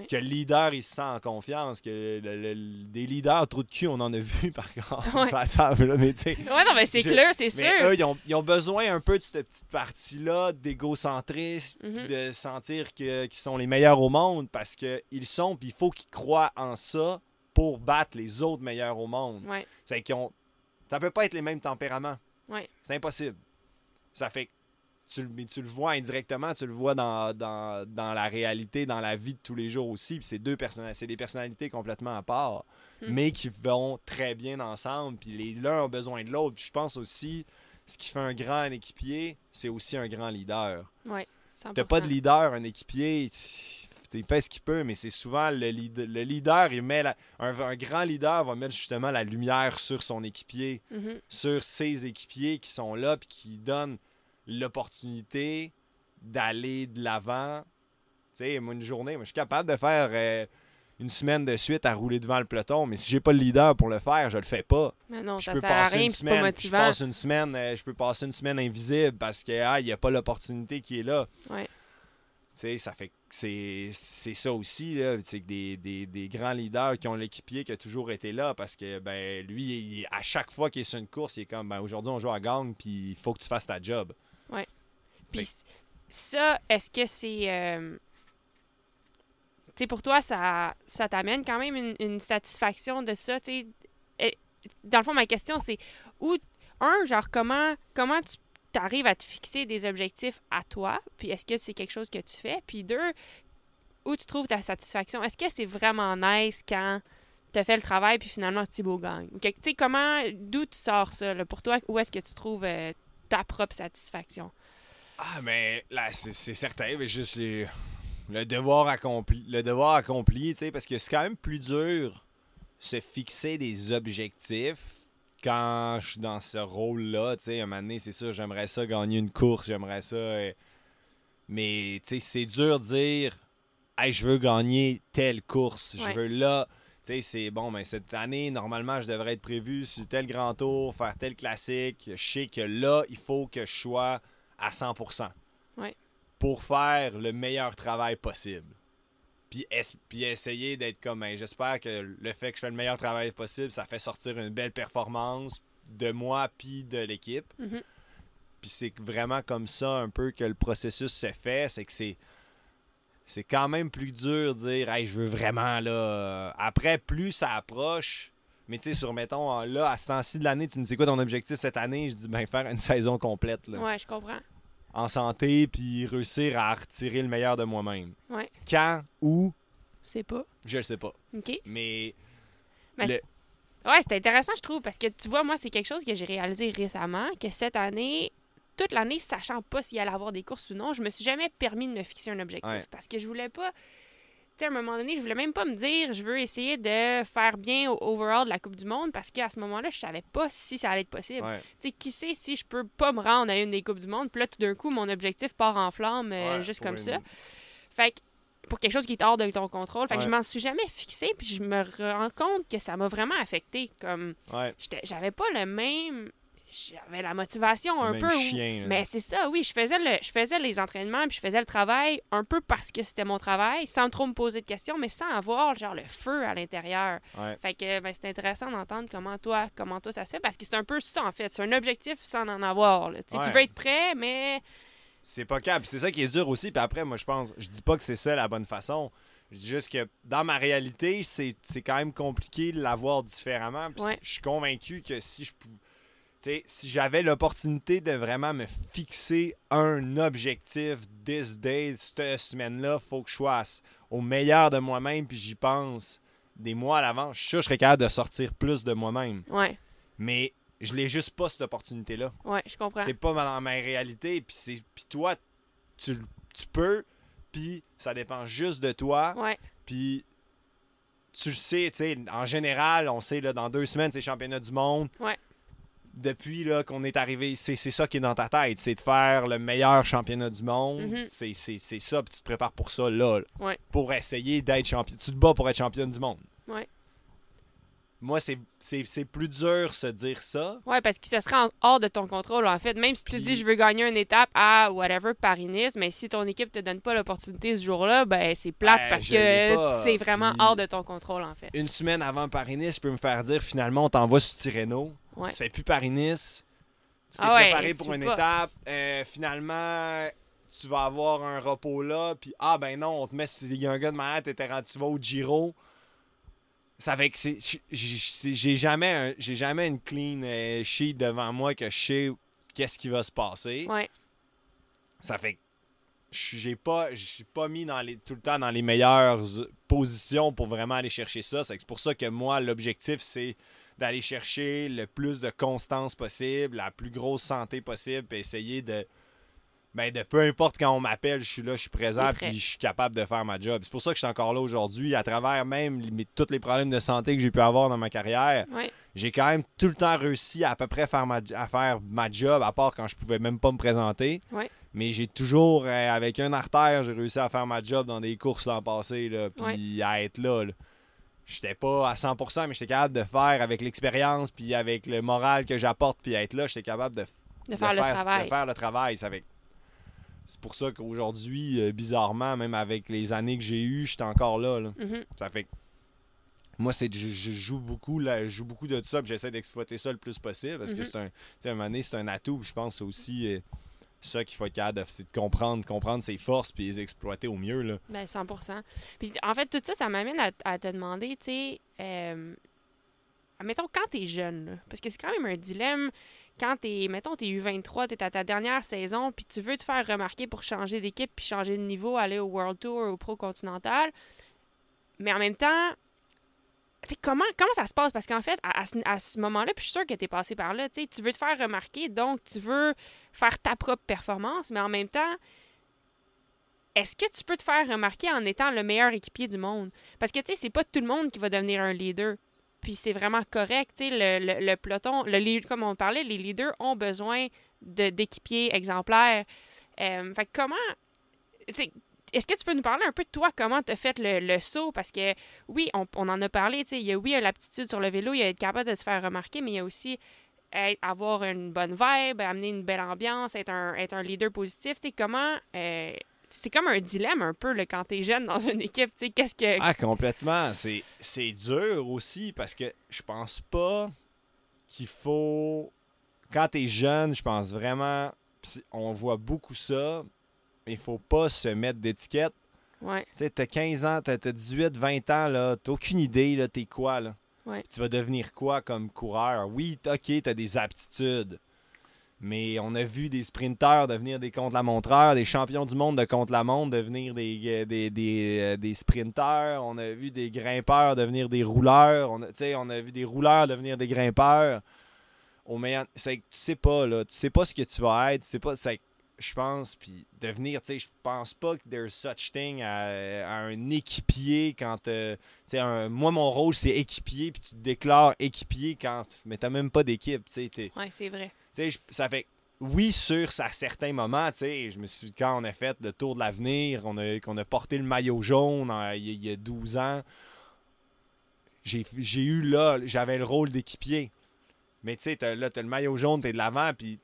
Que le leader il se sent en confiance. Que le- le- des leaders trous de cul, on en a vu par contre. Ouais. Ça semble, là, mais tu sais, Ouais, non, mais c'est clair, c'est sûr. eux, ils ont, ils ont besoin un peu de cette petite partie-là d'égocentrisme, Mhm. de sentir qu'ils sont les meilleurs au monde parce qu'ils sont, puis il faut qu'ils croient en ça pour battre les autres meilleurs au monde. Ouais, C'est qu'ils ont. Ça peut pas être les mêmes tempéraments. ouais. C'est impossible. Ça fait que tu, tu le vois indirectement, tu le vois dans, dans, dans la réalité, dans la vie de tous les jours aussi. Puis c'est deux personnalités, c'est des personnalités complètement à part, Hmm. mais qui vont très bien ensemble. Puis les l'un ont besoin de l'autre. Puis je pense aussi, ce qui fait un grand équipier, c'est aussi un grand leader. 100%. T'as pas de leader, un équipier, il fait ce qu'il peut, mais c'est souvent le, lead- le leader, il met la- un, un grand leader va mettre justement la lumière sur son équipier, Mhm. sur ses équipiers qui sont là puis qui donnent l'opportunité d'aller de l'avant. Tu sais, moi, une journée, moi, je suis capable de faire euh, une semaine de suite à rouler devant le peloton, mais si j'ai pas le leader pour le faire, je le fais pas. Mais non, je ça peux sert à rien, une c'est pas semaine, je motivant. passe une semaine, euh, je peux passer une semaine invisible parce que ah, il y a pas l'opportunité qui est là. Ouais. Tu sais, ça fait que c'est c'est ça aussi là, c'est que des, des, des grands leaders qui ont l'équipier qui a toujours été là parce que ben lui il- à chaque fois qu'il est sur une course, il est comme ben aujourd'hui on joue à gang puis il faut que tu fasses ta job. Puis c- ça, est-ce que c'est. euh, Tu sais, pour toi, ça, ça t'amène quand même une, une satisfaction de ça. Tu sais, dans le fond, ma question, c'est où. Un, genre, comment, comment tu arrives à te fixer des objectifs à toi? Puis est-ce que c'est quelque chose que tu fais? Puis deux, où tu trouves ta satisfaction? Est-ce que c'est vraiment nice quand tu as fait le travail puis finalement Thibaut gagne? Tu sais, comment. D'où tu sors ça, là, pour toi? Où est-ce que tu trouves euh, ta propre satisfaction? Ah mais là c'est certain, mais juste les- le devoir accompli, le devoir accompli, tu sais parce que c'est quand même plus dur se fixer des objectifs quand je suis dans ce rôle-là, tu sais, un moment donné, c'est sûr, j'aimerais ça gagner une course, j'aimerais ça. euh, mais, tu sais, c'est dur de dire, hey, je veux gagner telle course, je veux là. Sais, c'est bon, mais cette année, normalement, je devrais être prévu sur tel grand tour, faire tel classique. Je sais que là, il faut que je sois à 100%. Ouais. Pour faire le meilleur travail possible puis, es- puis essayer d'être comme ben, j'espère que le fait que je fais le meilleur travail possible ça fait sortir une belle performance de moi puis de l'équipe Mhm. puis c'est vraiment comme ça un peu que le processus se fait c'est que c'est c'est quand même plus dur de dire hey je veux vraiment là euh, après plus ça approche mais tu sais sur mettons là à ce temps-ci de l'année tu me dis quoi ton objectif cette année? Je dis ben faire une saison complète là, Ouais, je comprends. en santé puis réussir à retirer le meilleur de moi-même Ouais. quand? Où? C'est pas. je le sais pas OK. mais Mais le- Ouais, c'est intéressant, je trouve, parce que tu vois, moi, c'est quelque chose que j'ai réalisé récemment, que cette année, toute l'année, sachant pas s'il allait avoir des courses ou non, je me suis jamais permis de me fixer un objectif. Ouais. Parce que je voulais pas. Tu sais, à un moment donné, je voulais même pas me dire, je veux essayer de faire bien au overall de la Coupe du Monde, parce qu'à ce moment-là, je savais pas si ça allait être possible. ouais. Tu sais, qui sait si je peux pas me rendre à une des Coupes du Monde, puis là, tout d'un coup, mon objectif part en flamme, euh, Ouais, juste comme ça. Fait que pour quelque chose qui est hors de ton contrôle. Fait que Ouais. je m'en suis jamais fixé, puis je me rends compte que ça m'a vraiment affecté. Comme, Ouais. j'avais pas le même. J'avais la motivation un Même peu. chien. Mais c'est ça, oui. Je faisais, le, je faisais les entraînements, puis je faisais le travail un peu parce que c'était mon travail, sans trop me poser de questions, mais sans avoir genre le feu à l'intérieur. Ouais. Fait que ben, c'est intéressant d'entendre comment toi, comment toi ça se fait, parce que c'est un peu ça en fait. C'est un objectif sans en avoir. Tu veux être prêt, mais C'est pas câble. C'est ça qui est dur aussi. Puis après, moi, je pense, je dis pas que c'est ça la bonne façon. Je dis juste que dans ma réalité, c'est c'est quand même compliqué de l'avoir différemment. Puis Ouais. je suis convaincu que si je pouvais. Si j'avais l'opportunité de vraiment me fixer un objectif this day, cette semaine-là, faut que je sois à- au meilleur de moi-même, puis j'y pense des mois à l'avance. Je suis sûr que je serais capable de sortir plus de moi-même. ouais, Mais je l'ai juste pas, cette opportunité-là. ouais, je comprends. C'est pas dans ma réalité. Puis c'est- puis toi, tu, tu peux, puis ça dépend juste de toi. Ouais, Puis tu le sais, tu sais, en général, on sait, là, dans deux semaines, c'est championnat du monde. Ouais. Depuis là, qu'on est arrivé, c'est c'est ça qui est dans ta tête. C'est de faire le meilleur championnat du monde. Mhm. C'est c'est- c'est ça, puis tu te prépares pour ça, là. là. Ouais. Pour essayer d'être champion. Tu te bats pour être championne du monde. Ouais. Moi, c'est- c'est c'est plus dur se dire ça. Ouais, parce que ce serait en- hors de ton contrôle, en fait. Même si tu dis je veux gagner une étape à whatever Paris-Nice, mais si ton équipe te donne pas l'opportunité ce jour-là, ben c'est plate Ben, parce que c'est vraiment hors de ton contrôle, en fait. une semaine avant Paris-Nice, je peux me faire dire finalement on t'envoie sur Tirreno. Ouais. Tu fais plus Paris-Nice. Tu t'es Ah ouais, préparé pour une pas. étape. euh, finalement, tu vas avoir un repos là. Puis ah ben non, on te met. Il y a un gars de malade, tu vas au Giro. Ça fait que j'ai- jamais, un- j'ai jamais une clean euh, sheet devant moi que je sais qu'est-ce qui va se passer. Ouais, Ça fait que j'ai pas je suis pas mis dans les tout le temps dans les meilleures positions pour vraiment aller chercher ça. C'est pour ça que moi l'objectif c'est d'aller chercher le plus de constance possible, la plus grosse santé possible, puis essayer de ben de peu importe quand on m'appelle, je suis là, je suis présent, puis je suis capable de faire ma job. C'est pour ça que je suis encore là aujourd'hui, à travers même tous les problèmes de santé que j'ai pu avoir dans ma carrière. J'ai quand même tout le temps réussi à, à peu près faire ma, à faire ma job, à part quand je pouvais même pas me présenter. Mais j'ai toujours, euh, avec un artère, j'ai réussi à faire ma job dans des courses l'an passé, là, puis à être là. là. J'étais pas à 100%, mais j'étais capable de faire avec l'expérience, puis avec le moral que j'apporte, puis être là, j'étais capable de, De faire le travail. de faire le travail. C'est avec- c'est pour ça qu'aujourd'hui, euh, bizarrement, même avec les années que j'ai eues, j'étais encore là. là. Mhm. Ça fait que moi, c'est je, je joue beaucoup là, je joue beaucoup de ça, j'essaie d'exploiter ça le plus possible parce que Mhm. c'est un, à un moment donné, c'est un atout. je pense aussi euh, ça qu'il faut être capable c'est de comprendre, comprendre ses forces puis les exploiter au mieux là. Ben, 100% Puis, en fait, tout ça, ça m'amène à, te demander, tu sais, euh, mettons, quand t'es jeune, parce que c'est quand même un dilemme, quand t'es, mettons, t'es U23, t'es à ta dernière saison, puis tu veux te faire remarquer pour changer d'équipe, puis changer de niveau, aller au World Tour, au Pro Continental, mais en même temps, comment, comment ça se passe? Parce qu'en fait, à, ce, moment-là, puis je suis sûre que t'es passé par là, tu tu veux te faire remarquer, donc tu veux faire ta propre performance, mais en même temps, est-ce que tu peux te faire remarquer en étant le meilleur équipier du monde? Parce que, tu sais, c'est pas tout le monde qui va devenir un leader. Puis c'est vraiment correct, tu sais, le, le- peloton, comme on parlait, les leaders ont besoin d'équipiers exemplaires. Euh, fait comment, tu est-ce que tu peux nous parler un peu de toi, comment tu as fait le, le saut? Parce que, oui, on, en a parlé, il y a, oui, l'aptitude sur le vélo, il y a être capable de se faire remarquer, mais il y a aussi être- avoir une bonne vibe, amener une belle ambiance, être un, être un leader positif. Comment... euh, c'est comme un dilemme un peu quand t'es jeune dans une équipe. Qu'est-ce que... Ah complètement, c'est dur aussi parce que je pense pas qu'il faut quand t'es jeune, je pense vraiment on voit beaucoup ça, mais il faut pas se mettre d'étiquette Ouais, Tu sais, t'as 15 ans, t'as t'as 18, 20 ans, là, t'as aucune idée, là, t'es quoi, là. Ouais. Tu vas devenir quoi comme coureur? Oui, ok, t'as des aptitudes. Mais on a vu des sprinteurs devenir des contre-la-montreurs, des champions du monde de contre-la-montre devenir des, euh, des, des, euh, des sprinteurs. On a vu des grimpeurs devenir des rouleurs. On a, tu sais, on a vu des rouleurs devenir des grimpeurs. Au meilleur, c'est que tu sais pas, là. Tu sais pas ce que tu vas être. Tu sais pas. c'est je pense, puis devenir, tu sais, je pense pas que there's such thing à, à un équipier quand, euh, tu sais, moi, mon rôle, c'est équipier, puis tu te déclares équipier quand, mais t'as même pas d'équipe, tu sais, ouais, c'est vrai. tu sais, ça fait, oui, sur à certains moments, tu sais, je me suis, quand on a fait le tour de l'avenir, on a, qu'on a porté le maillot jaune il y, y a 12 ans, j'ai, j'ai eu là, j'avais le rôle d'équipier. Mais tu sais, là, t'as le maillot jaune, t'es de l'avant, puis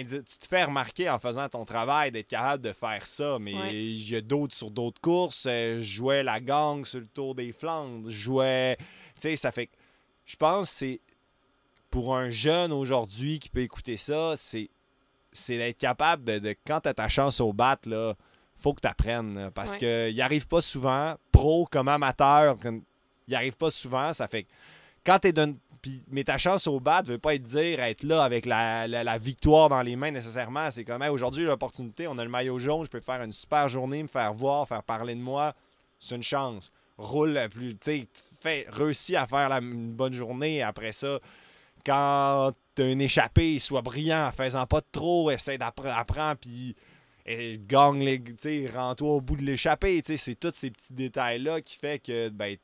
tu te fais remarquer en faisant ton travail d'être capable de faire ça. Mais Ouais. il y a d'autres sur d'autres courses. euh, Je jouais la gang sur le Tour des Flandres. Je jouais. Tu sais, ça fait. Je pense que c'est. Pour un jeune aujourd'hui qui peut écouter ça, c'est. C'est d'être capable de, de- Quand t'as ta chance au bat, là, faut que tu apprennes. Parce Ouais. que il arrive pas souvent, pro comme amateur, il arrive pas souvent. Ça fait quand t'es d'une. Puis, mais ta chance au bat veut pas être dire être là avec la, la- victoire dans les mains nécessairement. C'est comme hey, aujourd'hui l'opportunité, on a le maillot jaune, je peux faire une super journée, me faire voir, faire parler de moi. C'est une chance. Roule la plus. Tu sais, réussis à faire une bonne journée après ça. Quand t'as une échappée, sois brillant, en faisant pas trop, essaie d'apprendre, puis gagne les. Tu rends-toi au bout de l'échappée. Tu c'est tous ces petits détails-là qui fait que ben,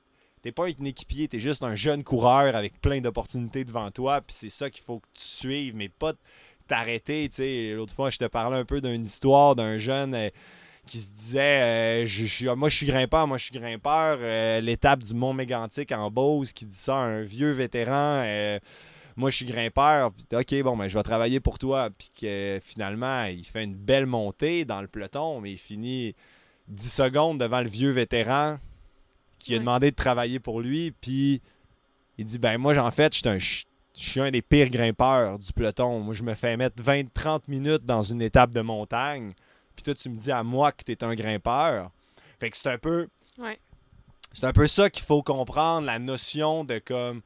t'es pas un équipier, t'es juste un jeune coureur avec plein d'opportunités devant toi, puis c'est ça qu'il faut que tu suives, mais pas t'arrêter. L'autre fois, je te parlais un peu d'une histoire d'un jeune. euh, qui se disait euh, je- moi je suis grimpeur, moi je suis grimpeur, euh, l'étape du Mont Mégantic en Beauce qui dit ça à un vieux vétéran moi je suis grimpeur, puis OK bon ben je vais travailler pour toi puis que finalement il fait une belle montée dans le peloton mais il finit 10 secondes devant le vieux vétéran qui a demandé de travailler pour lui puis il dit ben moi en fait je suis un des pires grimpeurs du peloton. Moi, je me fais mettre 20-30 minutes dans une étape de montagne. Puis toi, tu me dis à moi que tu es un grimpeur. Fait que c'est un peu. Ouais. C'est un peu ça qu'il faut comprendre, la notion de comme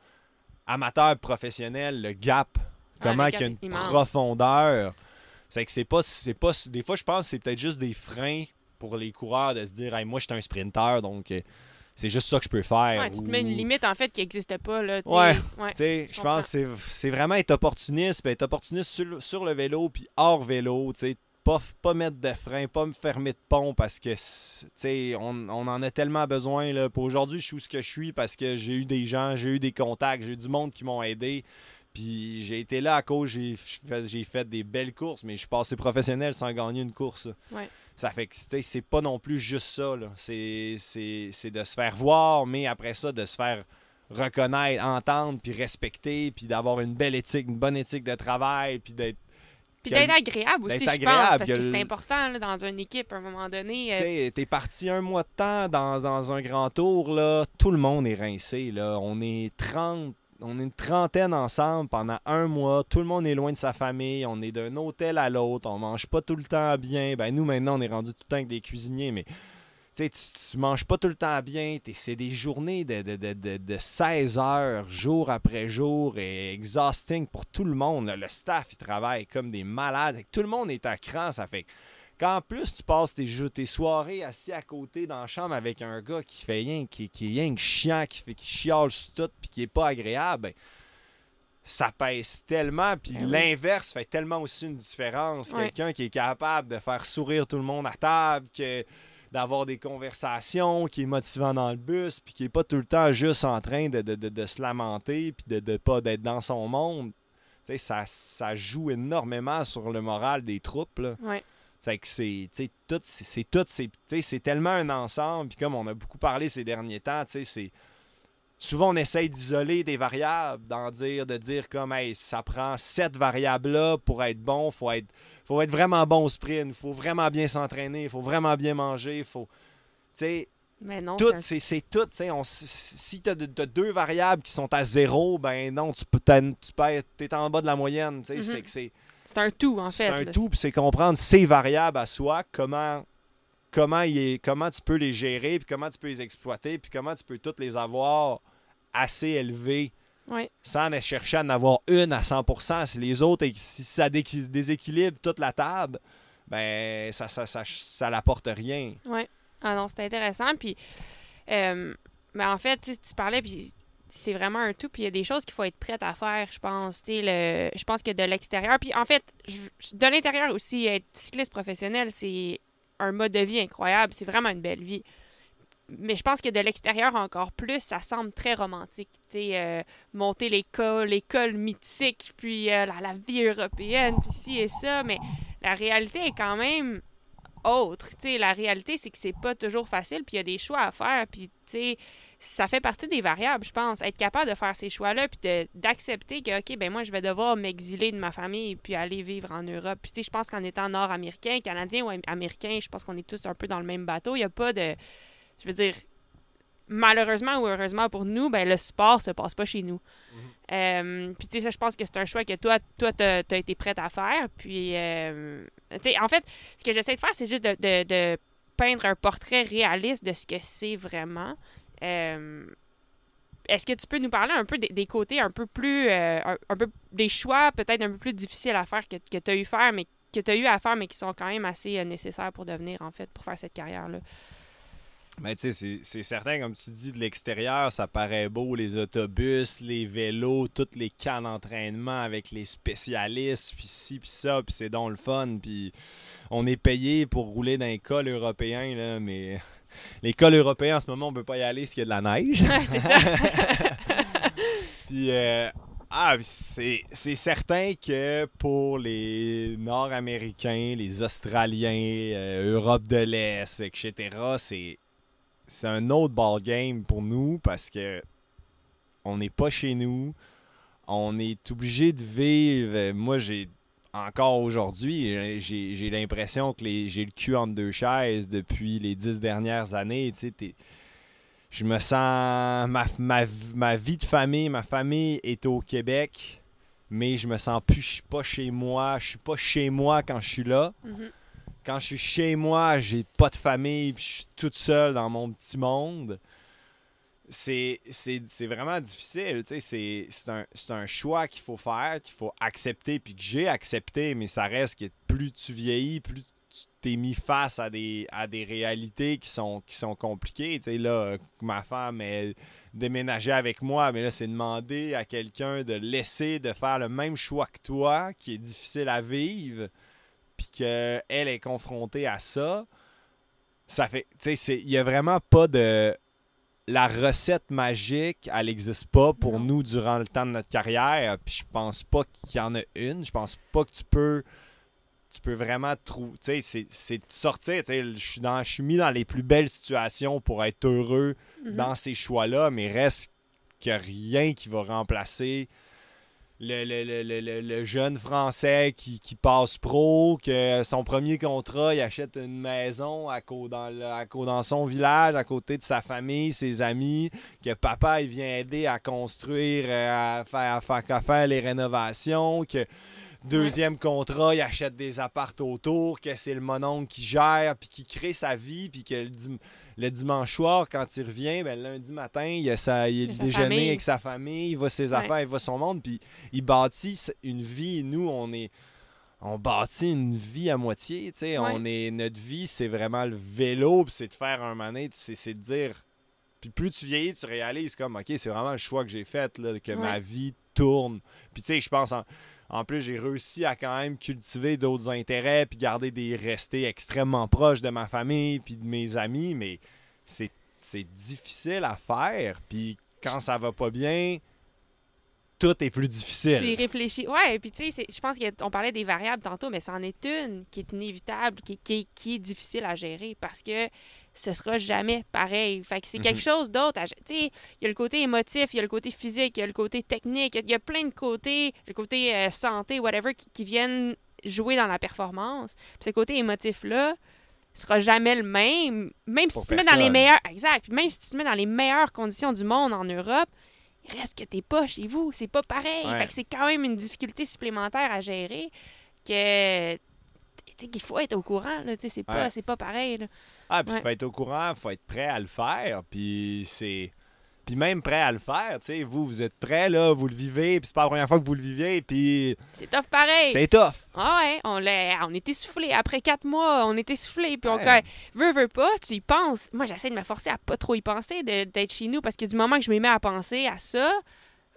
amateur professionnel, le gap. Comment le il y a une immense. profondeur. C'est que c'est pas. c'est pas. Des fois, je pense que c'est peut-être juste des freins pour les coureurs de se dire Hey, moi, je suis un sprinter, donc euh, c'est juste ça que je peux faire. Ouais, tu te mets une limite, en fait, qui n'existe pas, là. Ouais. ouais. je pense que c'est- c'est vraiment être opportuniste, puis être opportuniste sur, sur le vélo, puis hors vélo, tu pas, pas mettre de frein, pas me fermer de pont parce que, on, on, en a tellement besoin. Là. Pour aujourd'hui, je suis où ce que je suis parce que j'ai eu des gens, j'ai eu des contacts, j'ai eu du monde qui m'ont aidé. Puis j'ai été là à cause, j'ai fait des belles courses, mais je suis passé professionnel sans gagner une course. Ouais. Ça fait que c'est pas non plus juste ça. C'est de se faire voir, mais après ça, de se faire reconnaître, entendre, puis respecter, puis d'avoir une belle éthique, une bonne éthique de travail, puis d'être puis d'être agréable aussi, je pense, parce que, c'est important là, dans une équipe à un moment donné. Euh, tu sais, t'es parti un mois de temps dans, dans, un grand tour, là, tout le monde est rincé. Là. On est 30, on est une trentaine ensemble pendant un mois. Tout le monde est loin de sa famille. On est d'un hôtel à l'autre. On mange pas tout le temps bien. Ben nous, maintenant, on est rendu tout le temps avec des cuisiniers, mais tu, tu manges pas tout le temps bien. C'est des journées de, de, 16 heures, jour après jour, et exhausting pour tout le monde. Le staff, il travaille comme des malades. Tout le monde est à cran. Ça fait qu'en plus, tu passes tes, tes soirées assis à côté dans la chambre avec un gars qui fait rien, qui, qui est rien que chiant, qui, fait, qui chiale tout, puis qui est pas agréable, ben, ça pèse tellement, puis Ben oui. l'inverse fait tellement aussi une différence. Quelqu'un qui est capable de faire sourire tout le monde à table, que d'avoir des conversations, qui est motivant dans le bus, puis qui est pas tout le temps juste en train de, de- de- de se lamenter, puis de, de pas d'être dans son monde. Ça, ça joue énormément sur le moral des troupes. Là. C'est que c'est, tout, c'est, tout, c'est, tellement un ensemble. Puis comme on a beaucoup parlé ces derniers temps, c'est souvent on essaye d'isoler des variables, d'en dire, de dire comme, hey, ça prend cette variable-là pour être bon, faut être, faut être vraiment bon au sprint, faut vraiment bien s'entraîner, faut vraiment bien manger, faut, tu sais, Mais non, tout, c'est c'est, c'est tout. tu sais, on- si tu as deux variables qui sont à zéro, ben non, tu tu peux être- t'es en bas de la moyenne. tu sais, Mhm. C'est que c'est, c'est un tout, en c'est fait. un là. tout, puis c'est comprendre ces variables à soi, comment, comment, il est- comment tu peux les gérer, puis comment tu peux les exploiter, puis comment tu peux toutes les avoir assez élevées sans aller chercher à en avoir une à 100%. Si les autres, si ça déséquilibre toute la table, ben ça, ça, ça, ça n'apporte rien. Ouais. Ah non, c'était intéressant. Puis, euh, mais en fait, tu parlais, puis c'est vraiment un tout. Puis il y a des choses qu'il faut être prête à faire, je pense. Le, je pense que de l'extérieur. Puis en fait, de l'intérieur aussi, être cycliste professionnel, c'est un mode de vie incroyable. C'est vraiment une belle vie. Mais je pense que de l'extérieur encore plus, ça semble très romantique. Euh, monter l'école, l'école mythique, puis euh, la, la vie européenne, puis ci et ça. Mais la réalité est quand même autre. La réalité, c'est que c'est pas toujours facile, puis il y a des choix à faire, puis ça fait partie des variables, je pense. Être capable de faire ces choix-là, puis d'accepter que, OK, ben moi, je vais devoir m'exiler de ma famille, puis aller vivre en Europe. Puis je pense qu'en étant nord-américain, canadien ou am- américain, je pense qu'on est tous un peu dans le même bateau. Il n'y a pas de... Je veux dire, malheureusement ou heureusement pour nous, ben le sport se passe pas chez nous. Euh, puis tu sais, ça, je pense que c'est un choix que toi, toi, t'as as été prête à faire. Puis, euh, tu sais, en fait, ce que j'essaie de faire, c'est juste de, de- de peindre un portrait réaliste de ce que c'est vraiment. Euh, Est-ce que tu peux nous parler un peu des, des côtés un peu plus, euh, un, un peu des choix peut-être un peu plus difficiles à faire que, que tu as eu faire, mais que tu as eu à faire, mais qui sont quand même assez nécessaires pour devenir en fait pour faire cette carrière là. Mais tu sais, c'est- c'est certain, comme tu dis, de l'extérieur, ça paraît beau, les autobus, les vélos, toutes les camps d'entraînement avec les spécialistes, puis ci, puis ça, puis c'est donc le fun, puis on est payé pour rouler dans les cols européens, là, mais les cols européens, en ce moment, on peut pas y aller parce qu'il y a de la neige. Ouais, c'est ça. Puis, euh, ah, c'est c'est certain que pour les Nord-Américains, les Australiens, euh, Europe de l'Est, etc., c'est un autre ballgame pour nous parce que on n'est pas chez nous. On est obligé de vivre. Moi, j'ai encore aujourd'hui, j'ai l'impression que j'ai le cul entre deux chaises depuis les dix dernières années. Tu sais, je me sens. Ma, ma, ma vie de famille, ma famille est au Québec, mais je me sens plus je suis pas chez moi. Je suis pas chez moi quand je suis là. Mhm. Quand je suis chez moi, j'ai pas de famille, puis je suis toute seule dans mon petit monde. C'est vraiment difficile. C'est un, un choix qu'il faut faire, qu'il faut accepter, puis que j'ai accepté, mais ça reste que plus tu vieillis, plus tu t'es mis face à des, à des réalités qui sont, qui sont compliquées. Tu sais, là, ma femme est déménagée avec moi, mais là, c'est demander à quelqu'un de laisser, de faire le même choix que toi, qui est difficile à vivre, puis qu'elle est confrontée à ça, ça fait. Tu sais, il n'y a vraiment pas de. La recette magique, elle n'existe pas pour Non. nous durant le temps de notre carrière. Puis je pense pas qu'il y en a une. Je pense pas que tu peux. Tu peux vraiment trouver. Tu sais, c'est- de sortir. Tu sais, je suis dans- je suis mis dans les plus belles situations pour être heureux Mhm. dans ces choix-là, mais reste a rien qui va remplacer le, le- le- le- le- le jeune Français qui, qui passe pro, que son premier contrat, il achète une maison à, dans, à son village, à côté de sa famille, ses amis, que papa il vient aider à construire, euh, à faire, à faire, à faire les rénovations, que deuxième contrat, il achète des appartes autour, que c'est le mononcle qui gère, puis qui crée sa vie, puis que le, dim- le dimanche soir, quand il revient, ben, lundi matin, il a, sa, il déjeuner famille. avec sa famille, il voit ses Ouais. affaires, il voit son monde, puis il bâtit une vie. Nous, on est. On bâtit une vie à moitié, tu sais. Ouais. On est, notre vie, c'est vraiment le vélo, puis c'est de faire un manet, c'est c'est de dire. Puis plus tu vieillis, tu réalises comme, OK, c'est vraiment le choix que j'ai fait, là, que ma vie tourne. Puis tu sais, je pense, en, en plus, j'ai réussi à quand même cultiver d'autres intérêts, puis garder des. rester extrêmement proche de ma famille, puis de mes amis, mais c'est c'est difficile à faire. Puis quand ça va pas bien, tout est plus Tu y difficile. réfléchis. Ouais, puis tu sais, je pense qu'on parlait des variables tantôt, mais c'en est une qui est inévitable, qui, qui- qui est difficile à gérer parce que ce sera jamais pareil. Fait que c'est quelque Mhm. chose d'autre. il y a le côté émotif, il y a le côté physique, il y a le côté technique, il y a- il y, a plein de côtés, le côté euh, santé, whatever, qui, qui viennent jouer dans la performance. Puis ce côté émotif-là sera jamais le même, même si tu te mets dans les personne. meilleures... Exact. Même si tu te mets dans les meilleures conditions du monde en Europe, il reste que t'es pas chez vous. C'est pas pareil. Ouais. Fait que c'est quand même une difficulté supplémentaire à gérer que qu'il faut être au courant. Là, tu sais, c'est pas, Ouais. pas pareil. Là. Ah, puis Ouais. faut être au courant, faut être prêt à le faire, puis c'est puis même prêt à le faire, tu sais, vous vous êtes prêt là, vous le vivez, puis c'est pas la première fois que vous le vivez, puis C'est tough pareil. c'est tough. Ah ouais, on, on est essoufflé. Après quatre mois, on est essoufflé. Puis on Ouais. veut, veut pas, tu y penses. Moi, j'essaie de me forcer à pas trop y penser, d'être chez nous, parce que du moment que je me mets à penser à ça,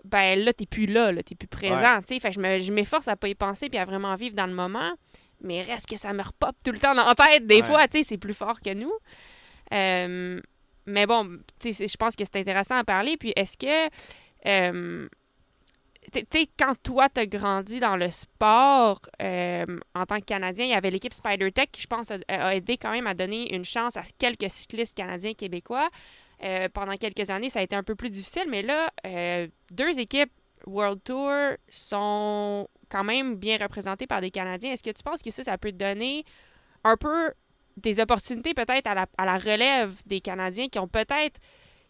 ben là, t'es plus là, là t'es plus présent. tu sais. Fait que je me- je m'efforce à pas y penser puis à vraiment vivre dans le moment. Mais reste que ça me repop tout le temps dans la tête. Des Ouais. fois, tu sais, c'est plus fort que nous. Euh, mais bon, tu sais, je pense que c'est intéressant à parler. Puis est-ce que. euh, tu sais, quand toi, t'as grandi dans le sport euh, en tant que Canadien, il y avait l'équipe Spider Tech qui, je pense, a, a aidé quand même à donner une chance à quelques cyclistes canadiens québécois. Euh, pendant quelques années, ça a été un peu plus difficile, mais là, euh, deux équipes World Tour sont quand même bien représentées par des Canadiens. Est-ce que tu penses que ça, ça peut donner un peu des opportunités peut-être à la, à la relève des Canadiens qui ont peut-être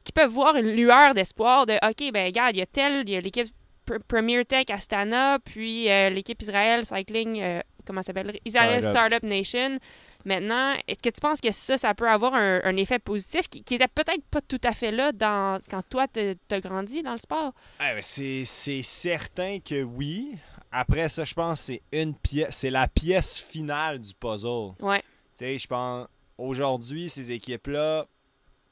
qui peuvent voir une lueur d'espoir de OK, ben regarde, il y a tel, il y a l'équipe Pr- Premier Tech Astana, puis euh, l'équipe Israel Cycling, euh, comment ça s'appelle? Israel Startup. Startup Nation. Maintenant, est-ce que tu penses que ça, ça peut avoir un, un effet positif qui, qui était peut-être pas tout à fait là dans, quand toi, t'as grandi dans le sport? Ah, c'est c'est certain que oui. Après ça, je pense que c'est une pièce, c'est la pièce finale du puzzle. Ouais. Tu sais, je pense aujourd'hui, ces équipes-là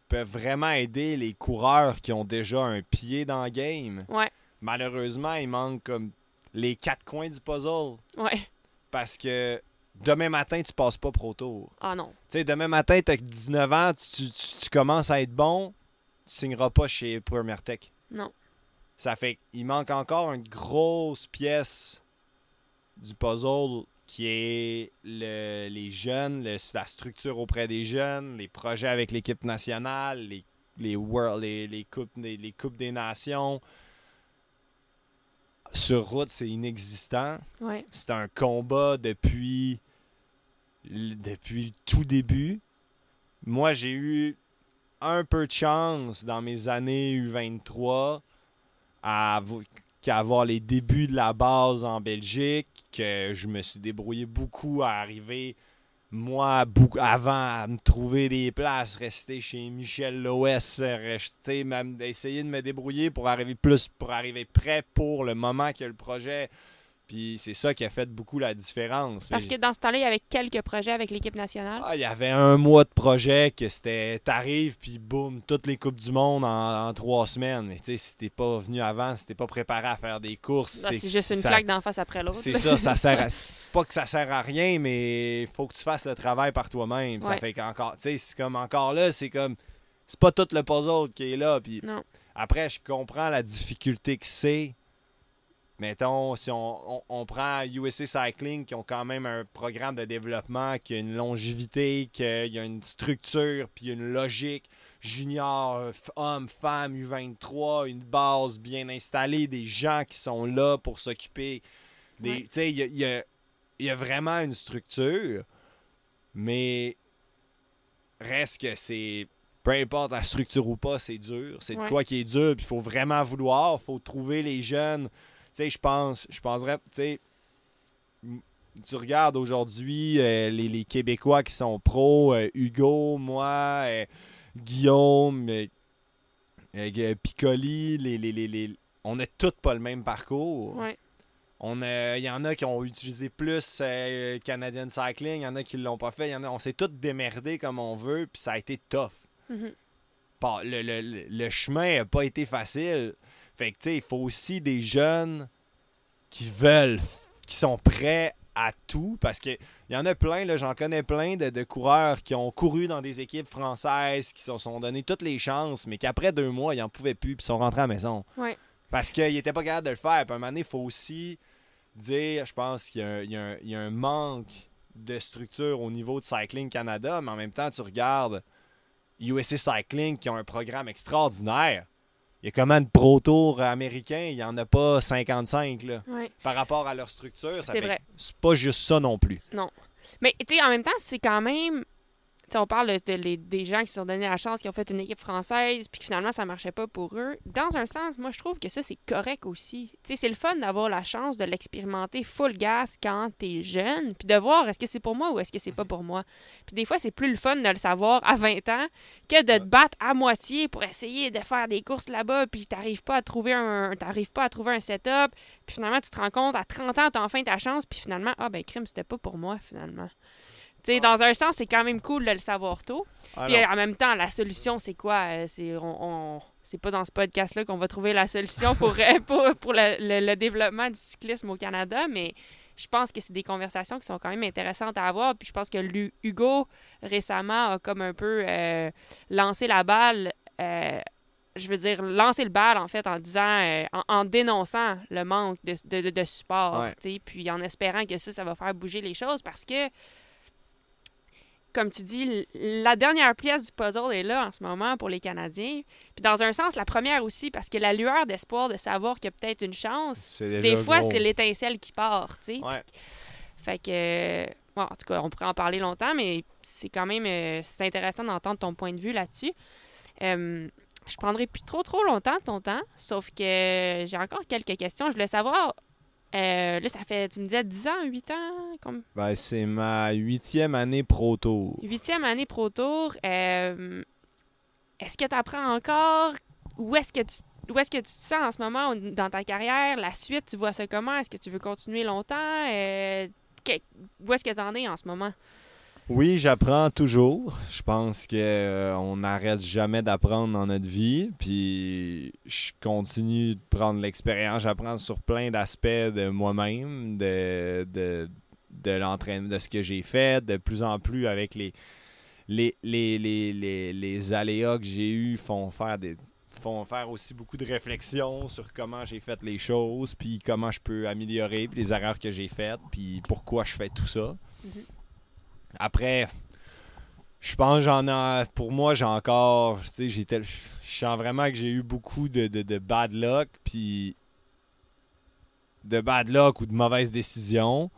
peuvent vraiment aider les coureurs qui ont déjà un pied dans le game. Ouais. Malheureusement, il manque comme les quatre coins du puzzle Ouais. parce que demain matin, tu passes pas pro tour. Ah non. Tu sais, demain matin, tu as 19 ans, tu, tu- tu commences à être bon, tu signeras pas chez Premier Tech. Non. Ça fait qu'il manque encore une grosse pièce du puzzle qui est le- les jeunes, le- la structure auprès des jeunes, les projets avec l'équipe nationale, les, les, world, les, les coupes, les, les coupes des nations. Sur route, c'est inexistant. Ouais. C'est un combat depuis, depuis le tout début. Moi, j'ai eu un peu de chance dans mes années U23 à avoir les débuts de la base en Belgique, que je me suis débrouillé beaucoup à arriver, moi, avant à me trouver des places, rester chez Michel Loès, rester, même essayer de me débrouiller pour arriver plus, pour arriver prêt pour le moment que le projet. Puis c'est ça qui a fait beaucoup la différence. Parce que dans ce temps-là, il y avait quelques projets avec l'équipe nationale. ah, il y avait un mois de projet que c'était t'arrives puis boum, toutes les coupes du monde en, en trois semaines. Mais tu sais, si t'es pas venu avant, si t'es pas préparé à faire des courses, Ah, c'est juste une ça- claque d'en face après l'autre. C'est ça, ça sert à. pas que ça sert à rien, mais faut que tu fasses le travail par toi-même. Ça fait qu'encore, tu sais, c'est comme encore là, c'est comme, c'est pas tout le puzzle qui est là. Puis après, je comprends la difficulté que c'est. Mettons, si on, on- on prend USA Cycling, qui ont quand même un programme de développement, qui a une longévité, qu'il y a une structure, puis une logique, junior, f- homme, femme, U23, une base bien installée, des gens qui sont là pour s'occuper. Ouais. Tu sais, il y a, y a- il y a vraiment une structure, mais reste que c'est peu importe la structure ou pas, c'est dur. C'est de Ouais. quoi qui est dur, puis il faut vraiment vouloir, il faut trouver les jeunes. Tu sais, je pense, je penserais, tu sais, tu regardes aujourd'hui euh, les, les Québécois qui sont pros, euh, Hugo, moi, euh, Guillaume, Piccoli, les, les, les, les- on n'a tous pas le même parcours. Ouais. On Il y en a qui ont utilisé plus Canadian Cycling, il y en a qui l'ont pas fait, y en a, on s'est tous démerdés comme on veut, puis ça a été tough. Le, le- le- le chemin n'a pas été facile. Fait que, tu sais, il faut aussi des jeunes qui veulent, qui sont prêts à tout. Parce que il y en a plein, là, j'en connais plein de, de coureurs qui ont couru dans des équipes françaises, qui se sont donné toutes les chances, mais qu'après deux mois, ils n'en pouvaient plus, puis ils sont rentrés à la maison. Ouais. Parce qu'ils n'étaient pas capables de le faire. Puis à un moment donné, il faut aussi dire, je pense qu'il y, a un- il y a un- il y a un manque de structure au niveau de Cycling Canada, mais en même temps, tu regardes USA Cycling qui ont un programme extraordinaire. Il y a comment de Pro Tour américain, il n'y en a pas 55 là. Ouais. Par rapport à leur structure, C'est vrai. c'est pas juste ça non plus. Mais tu sais, en même temps, c'est quand même. On parle de, de- les- des gens qui se sont donné la chance, qui ont fait une équipe française, puis que finalement, ça marchait pas pour eux. Dans un sens, moi, je trouve que ça, c'est correct aussi. Tu sais, c'est le fun d'avoir la chance de l'expérimenter full gas quand t'es jeune, puis de voir est-ce que c'est pour moi ou est-ce que c'est pas pour moi. Puis des fois, c'est plus le fun de le savoir à 20 ans que de te battre à moitié pour essayer de faire des courses là-bas, puis t'arrives pas à trouver un, t'arrives pas à trouver un setup, puis finalement, tu te rends compte à 30 ans, t'as enfin ta chance, puis finalement, ah ben crime, c'était pas pour moi finalement. Dans un sens, c'est quand même cool de le savoir tôt. Ah Puis en même temps, la solution, c'est quoi? Euh, C'est on, on- c'est pas dans ce podcast-là qu'on va trouver la solution pour, euh, pour, pour le, le- le développement du cyclisme au Canada, mais je pense que c'est des conversations qui sont quand même intéressantes à avoir. Puis je pense que Lu- Hugo, récemment, a comme un peu euh, lancé la balle. euh, je veux dire, lancer le bal, en fait, en disant, euh, en, en dénonçant le manque de, de, support, Ouais. puis en espérant que ça, ça va faire bouger les choses parce que, comme tu dis, la dernière pièce du puzzle est là en ce moment pour les Canadiens. Puis dans un sens, la première aussi, parce que la lueur d'espoir de savoir qu'il y a peut-être une chance, des fois, c'est l'étincelle qui part, tu sais. Ouais. Fait que, euh, bon, en tout cas, on pourrait en parler longtemps, mais c'est quand même euh, c'est intéressant d'entendre ton point de vue là-dessus. Euh, je prendrai plus trop trop longtemps ton temps, sauf que j'ai encore quelques questions. Je voulais savoir, euh, là, ça fait, tu me disais 10 ans, 8 ans, comme? Ben, c'est ma huitième année Pro Tour. huitième année Pro Tour. euh, est-ce que tu apprends encore? Où est-ce que tu où est-ce que tu te sens en ce moment dans ta carrière? La suite, tu vois ça comment? Est-ce que tu veux continuer longtemps? Euh, que- où est-ce que tu en es en ce moment? Oui, j'apprends toujours. Je pense que euh, on n'arrête jamais d'apprendre dans notre vie. Puis je continue de prendre l'expérience. J'apprends sur plein d'aspects de moi-même, de, de, de l'entraînement, de ce que j'ai fait, de plus en plus avec les les, les, les, les, aléas que j'ai eus font faire des font faire aussi beaucoup de réflexions sur comment j'ai fait les choses, puis comment je peux améliorer, puis les erreurs que j'ai faites, puis pourquoi je fais tout ça. Mhm. Après, je pense que j'en ai. Pour moi, j'ai encore. Tu sais, je sens vraiment que j'ai eu beaucoup de, de, de bad luck, puis de bad luck ou de mauvaises décisions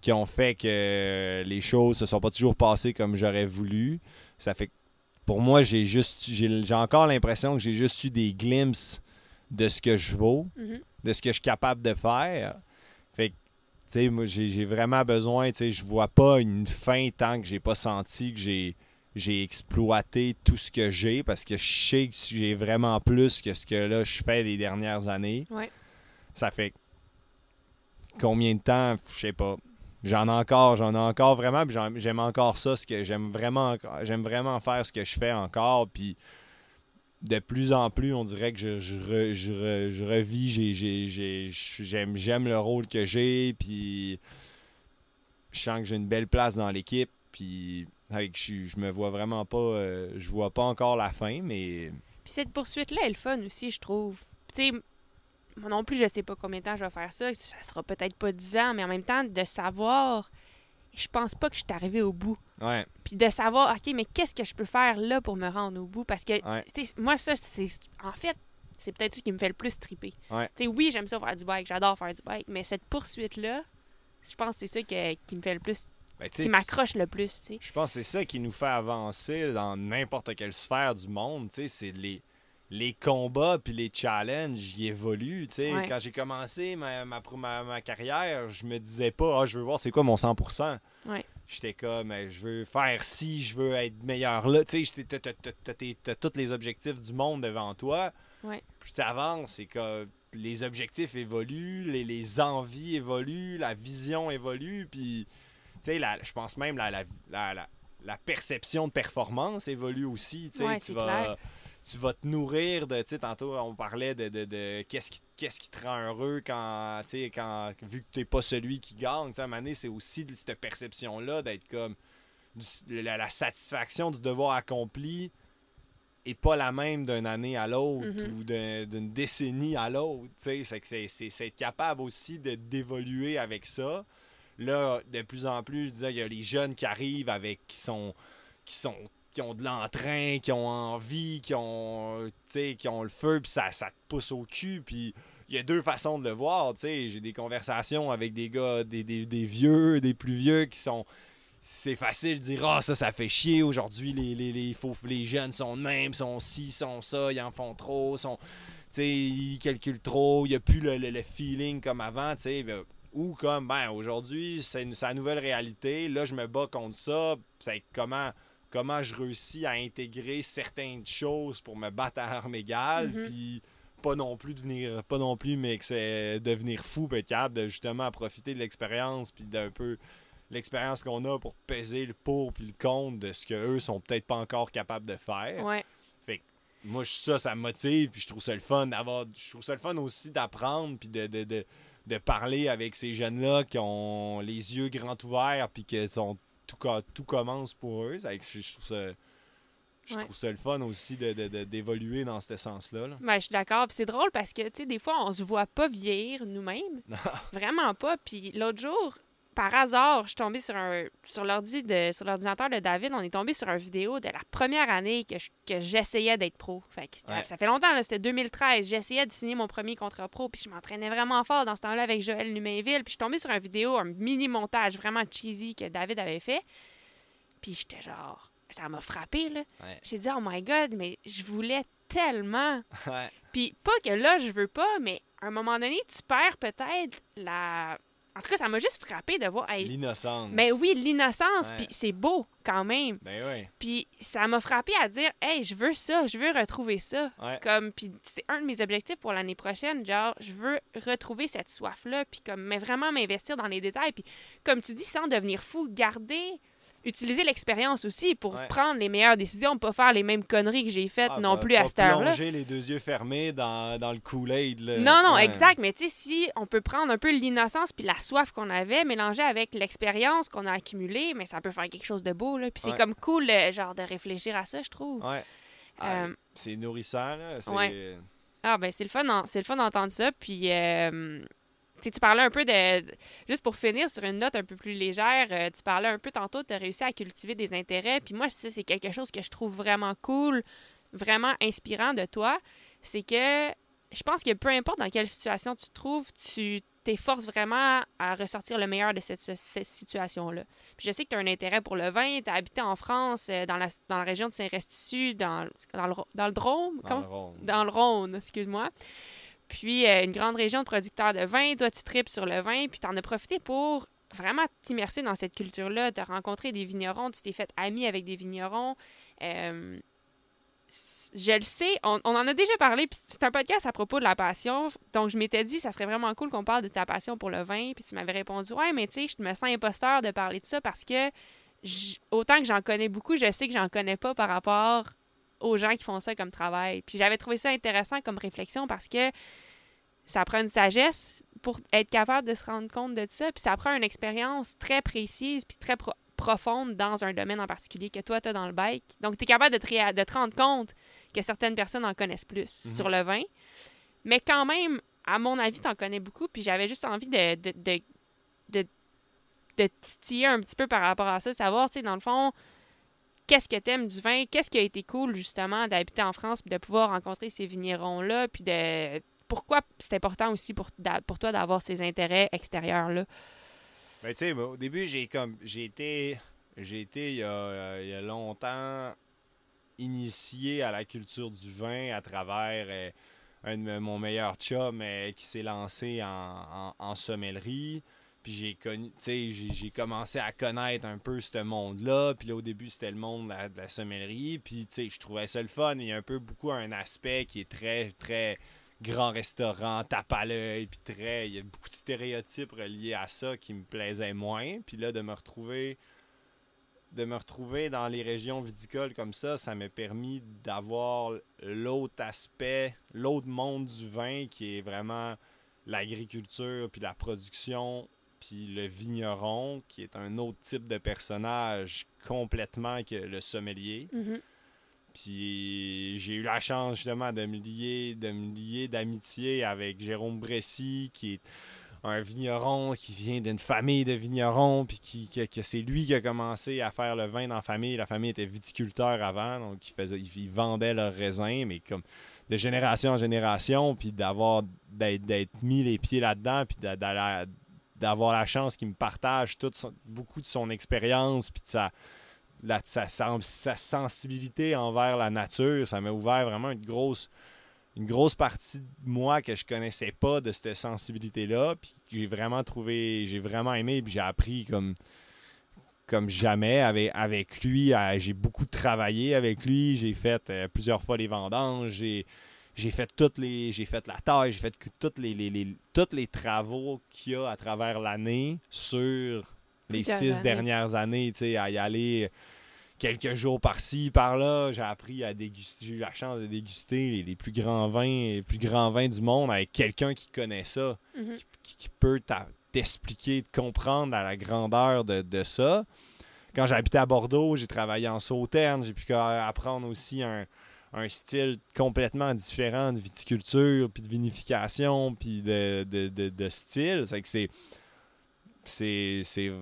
qui ont fait que les choses se sont pas toujours passées comme j'aurais voulu. Ça fait que pour moi, j'ai juste j'ai j'ai encore l'impression que j'ai juste eu des glimpses de ce que je vaux, Mhm. de ce que je suis capable de faire. Fait que, sais, moi, j'ai vraiment besoin, tu sais, je vois pas une fin tant que j'ai pas senti que j'ai j'ai exploité tout ce que j'ai parce que je sais que j'ai vraiment plus que ce que là je fais les dernières années. Ouais. Ça fait combien de temps, je sais pas. J'en ai encore, j'en ai encore vraiment, j'aime encore ça, ce que j'aime vraiment, j'aime vraiment faire ce que je fais encore, puis de plus en plus, on dirait que je, je, re- je re- je revis, j'ai- j'ai- j'ai- j'aime, le rôle que j'ai, puis je sens que j'ai une belle place dans l'équipe. Puis avec, je, je me vois vraiment pas. euh, je vois pas encore la fin, mais. Puis cette poursuite-là est le fun aussi, je trouve. Tu moi non plus, je sais pas combien de temps je vais faire ça. Ça sera peut-être pas 10 ans, mais en même temps, de savoir, je pense pas que je suis arrivée au bout. Ouais, Puis de savoir, OK, mais qu'est-ce que je peux faire là pour me rendre au bout? Parce que, Ouais. moi, ça, c'est. En fait, c'est peut-être ça qui me fait le plus triper. Ouais. Oui, j'aime ça faire du bike, j'adore faire du bike, mais cette poursuite-là, je pense que c'est ça que- qui me fait le plus. Ben, qui m'accroche le plus, tu sais. Je pense que c'est ça qui nous fait avancer dans n'importe quelle sphère du monde. tu sais, C'est les, les combats puis les challenges, ils évoluent. tu sais. Ouais. Quand j'ai commencé ma, ma, ma- ma carrière, je me disais pas, ah, je veux voir c'est quoi mon 100%. Ouais. J'étais comme, je veux faire ci, je veux être meilleur là. Tu sais, t'as- tous les objectifs du monde devant toi. Ouais. Plus t'avances, c'est que les objectifs évoluent, les, les envies évoluent, la vision évolue, puis tu sais, je pense même la, la, la, la- la perception de performance évolue aussi. tu sais. Ouais, tu, c'est vas, clair. Tu vas te nourrir de, tu sais, tantôt on parlait de, de, de qu'est-ce qui, qu'est-ce qui te rend heureux quand, tu sais, quand, vu que t'es pas celui qui gagne, tu sais, à un moment donné, c'est aussi cette perception-là d'être comme du- la, la satisfaction du devoir accompli est pas la même d'une année à l'autre Mhm. ou d'un- d'une décennie à l'autre. tu sais. C'est c'est- être capable aussi d'évoluer avec ça. Là, de plus en plus, je disais, il y a les jeunes qui arrivent avec qui sont qui sont qui ont de l'entrain, qui ont envie, qui ont sais, qui ont le feu, puis ça, ça te pousse au cul, puis il y a deux façons de le voir. J'ai des conversations avec des gars, des, des- des vieux, des plus vieux qui sont c'est facile de dire ah ça ça fait chier aujourd'hui les, les, les, les jeunes sont de même sont ci sont ça ils en font trop sont ils calculent trop il n'y a plus le, le- feeling comme avant sais ben, ou comme ben aujourd'hui c'est la nouvelle réalité là je me bats contre ça c'est comment comment je réussis à intégrer certaines choses pour me battre à armes égales Mhm. puis pas non plus devenir pas non plus mais que c'est devenir fou être capable de justement profiter de l'expérience puis d'un peu l'expérience qu'on a pour peser le pour puis le contre de ce qu'eux sont peut-être pas encore capables de faire. Ouais. Moi, je- ça, ça me motive, puis je trouve ça le fun d'avoir. Je trouve ça le fun aussi d'apprendre, puis de, de, de, de parler avec ces jeunes-là qui ont les yeux grands ouverts, puis que sont, tout, tout commence pour eux. Je, trouve ça. Je Ouais. trouve ça le fun aussi de- de- de- d'évoluer dans ce sens-là. là. Ben, je suis d'accord. Puis c'est drôle parce que, tu sais, des fois, on se voit pas vieillir nous-mêmes. Vraiment pas. Puis l'autre jour, par hasard, je suis tombée sur un sur l'ordi de sur l'ordinateur de David, on est tombé sur une vidéo de la première année que je- que j'essayais d'être pro. Fait que Ouais. ça fait longtemps là, c'était 2013, j'essayais de signer mon premier contrat pro puis je m'entraînais vraiment fort dans ce temps-là avec Joël Numainville, puis je suis tombée sur une vidéo, un mini montage vraiment cheesy que David avait fait. Puis j'étais genre ça m'a frappé là. Ouais. J'ai dit oh my god, mais je voulais tellement Ouais. puis pas que là, je veux pas, mais à un moment donné, tu perds peut-être la. En tout cas, ça m'a juste frappé de voir. hey, L'innocence. mais oui, l'innocence, Ouais. puis c'est beau quand même. Ben oui. Puis ça m'a frappé à dire, hey, je veux ça, je veux retrouver ça. Ouais. Comme, puis c'est un de mes objectifs pour l'année prochaine, genre, je veux retrouver cette soif-là, puis comme, mais vraiment m'investir dans les détails. Puis comme tu dis, sans devenir fou, garder, utiliser l'expérience aussi pour Ouais. prendre les meilleures décisions, pas faire les mêmes conneries que j'ai faites Ah, non bah, plus à cette heure-là. plonger les deux yeux fermés dans, dans le Kool-Aid. Non, non, Ouais. exact. Mais tu sais, si on peut prendre un peu l'innocence puis la soif qu'on avait, mélanger avec l'expérience qu'on a accumulée, mais ça peut faire quelque chose de beau. Là. Puis c'est Ouais. comme cool, euh, genre, de réfléchir à ça, je trouve. Ouais. Ah, Euh, c'est nourrissant, là. Ouais. Ah, ben, c'est le fun, c'est le fun d'entendre ça. Puis, euh, tu sais, tu parlais un peu de, Juste pour finir sur une note un peu plus légère, euh, tu parlais un peu tantôt, tu as réussi à cultiver des intérêts. Puis moi, ça, c'est quelque chose que je trouve vraiment cool, vraiment inspirant de toi. C'est que je pense que peu importe dans quelle situation tu te trouves, tu t'efforces vraiment à ressortir le meilleur de cette, ce- cette situation-là. Puis je sais que tu as un intérêt pour le vin, tu as habité en France, euh, dans, la, dans la région de Saint-Restitut, dans, dans, le, dans le Drôme? Dans le rond. dans le Rhône, excuse-moi. Puis euh, une grande région de producteurs de vin. Toi, tu tripes sur le vin, puis tu en as profité pour vraiment t'immerser dans cette culture-là. Tu as rencontré des vignerons, tu t'es fait ami avec des vignerons. Euh, je le sais, on, on en a déjà parlé, puis c'est un podcast à propos de la passion. Donc, je m'étais dit, ça serait vraiment cool qu'on parle de ta passion pour le vin. Puis tu m'avais répondu, ouais, mais tu sais, je me sens imposteur de parler de ça parce que autant que j'en connais beaucoup, je sais que j'en connais pas par rapport aux gens qui font ça comme travail. Puis j'avais trouvé ça intéressant comme réflexion parce que ça prend une sagesse pour être capable de se rendre compte de ça. Puis ça prend une expérience très précise puis très profonde dans un domaine en particulier que toi, tu as dans le bike. Donc, tu es capable de te, de te rendre compte que certaines personnes en connaissent plus Mhm. sur le vin. Mais quand même, à mon avis, tu en connais beaucoup. Puis j'avais juste envie de, de, de, de, de titiller un petit peu par rapport à ça, savoir, tu sais, dans le fond, qu'est-ce que t'aimes du vin, qu'est-ce qui a été cool, justement, d'habiter en France, puis de pouvoir rencontrer ces vignerons-là, puis de... Pourquoi c'est important aussi pour, pour toi d'avoir ces intérêts extérieurs-là? Ben, tu sais, au début, j'ai comme. J'ai été. J'ai été, il y, a, il y a longtemps, initié à la culture du vin à travers euh, un de mon meilleur chum euh, qui s'est lancé en, en sommellerie. Puis j'ai connu, j'ai commencé à connaître un peu ce monde-là. Puis là, au début, c'était le monde de la, de la sommellerie. Puis, tu sais, je trouvais ça le fun. Il y a un peu beaucoup un aspect qui est très, très grand restaurant, tape à l'œil, puis très... Il y a beaucoup de stéréotypes reliés à ça qui me plaisaient moins. Puis là, de me retrouver de me retrouver dans les régions viticoles comme ça, ça m'a permis d'avoir l'autre aspect, l'autre monde du vin qui est vraiment l'agriculture, puis la production, puis le vigneron, qui est un autre type de personnage complètement que le sommelier. Puis j'ai eu la chance justement de me lier, de me lier d'amitié avec Jérôme Bressy, qui est un vigneron qui vient d'une famille de vignerons, puis qui, que, que c'est lui qui a commencé à faire le vin dans la famille. La famille était viticulteur avant, donc ils, faisaient, ils, vendaient leurs raisins, mais comme de génération en génération, puis d'avoir d'être, d'être mis les pieds là-dedans, puis d'a- d'aller- d'avoir la chance qu'il me partage beaucoup de son expérience, puis de sa, la- sa, sensibilité envers la nature, ça m'a ouvert vraiment une grosse, partie de moi que je connaissais pas de cette sensibilité-là. Puis j'ai vraiment trouvé, j'ai vraiment aimé, puis j'ai appris comme, jamais avec, lui. Euh, J'ai beaucoup travaillé avec lui. J'ai fait euh, plusieurs fois les vendanges. J'ai fait toutes les. J'ai fait la taille, j'ai fait que toutes les, les, les- tous les travaux qu'il y a à travers l'année sur les Plusieurs six années. dernières années, tu sais, à y aller quelques jours par-ci, par-là. J'ai appris à déguster, j'ai eu la chance de déguster les, les plus grands vins, les plus grands vins du monde avec quelqu'un qui connaît ça, Mhm. qui, qui peut t'expliquer, te comprendre à la grandeur de, de ça. Quand j'habitais à Bordeaux, j'ai travaillé en sauterne, j'ai pu ca- apprendre aussi un, un style complètement différent de viticulture, puis de vinification, puis de, de, de- de style. C'est que c'est c'est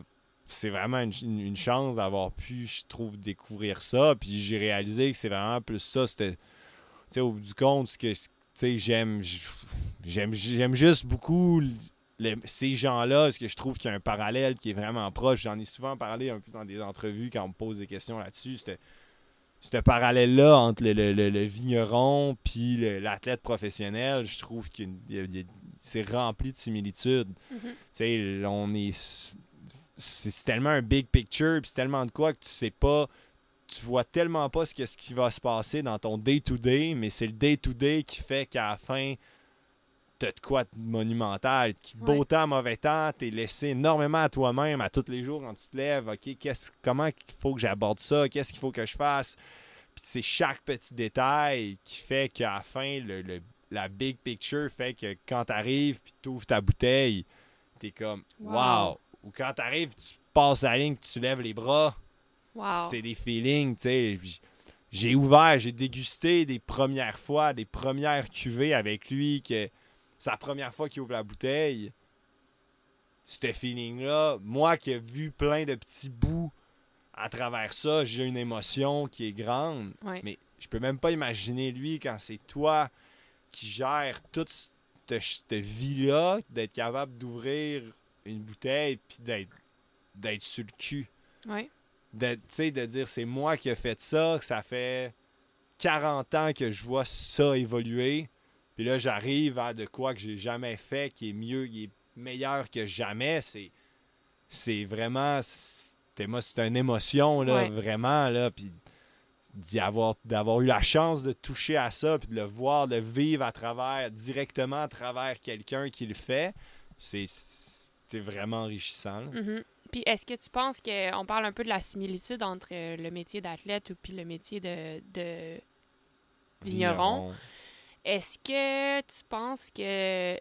c'est vraiment une, chance d'avoir pu, je trouve, découvrir ça. Puis j'ai réalisé que c'est vraiment plus ça. C'était, tu sais, au bout du compte, ce que, tu sais, j'aime, j'aime, juste beaucoup ces gens-là. Parce que je trouve qu'il y a un parallèle qui est vraiment proche? J'en ai souvent parlé un peu dans des entrevues quand on me pose des questions là-dessus. C'était ce parallèle-là entre le, le- le- le vigneron puis l'athlète professionnel, je trouve que c'est rempli de similitudes. Mhm. Tu sais, on est. C'est tellement un big picture, puis c'est tellement de quoi que tu sais pas. Tu vois tellement pas ce, que, ce qui va se passer dans ton day-to-day, mais c'est le day-to-day qui fait qu'à la fin, t'as de quoi de monumental. Beau Ouais. temps, mauvais temps, t'es laissé énormément à toi-même à tous les jours quand tu te lèves. OK, qu'est-ce, comment il faut que j'aborde ça? Qu'est-ce qu'il faut que je fasse? Puis c'est chaque petit détail qui fait qu'à la fin, le, le- la big picture fait que quand t'arrives puis t'ouvres ta bouteille, t'es comme Wow. wow. Ou quand t'arrives, tu passes la ligne, tu lèves les bras, Wow. c'est des feelings, tu sais. J- J'ai ouvert, j'ai dégusté des premières fois, des premières cuvées avec lui, que c'est la première fois qu'il ouvre la bouteille. Ce feeling-là, moi qui ai vu plein de petits bouts à travers ça, j'ai une émotion qui est grande. Ouais. Mais je peux même pas imaginer lui quand c'est toi qui gères toute cette, cette vie-là, d'être capable d'ouvrir une bouteille puis d'être d'être sur le cul. Ouais. De, tu sais, de dire c'est moi qui ai fait ça, que ça fait 40 ans que je vois ça évoluer. Puis là, j'arrive à de quoi que j'ai jamais fait, qui est mieux, qui est meilleur que jamais. C'est, c'est vraiment. Moi, c'est une émotion, là, Ouais. vraiment. Là, puis d'y avoir, d'avoir eu la chance de toucher à ça, puis de le voir, de le vivre à travers, directement à travers quelqu'un qui le fait, c'est, c'est vraiment enrichissant. Mhm. Puis est-ce que tu penses qu'on parle un peu de la similitude entre euh, le métier d'athlète ou puis le métier de, de vigneron? Est-ce que tu penses que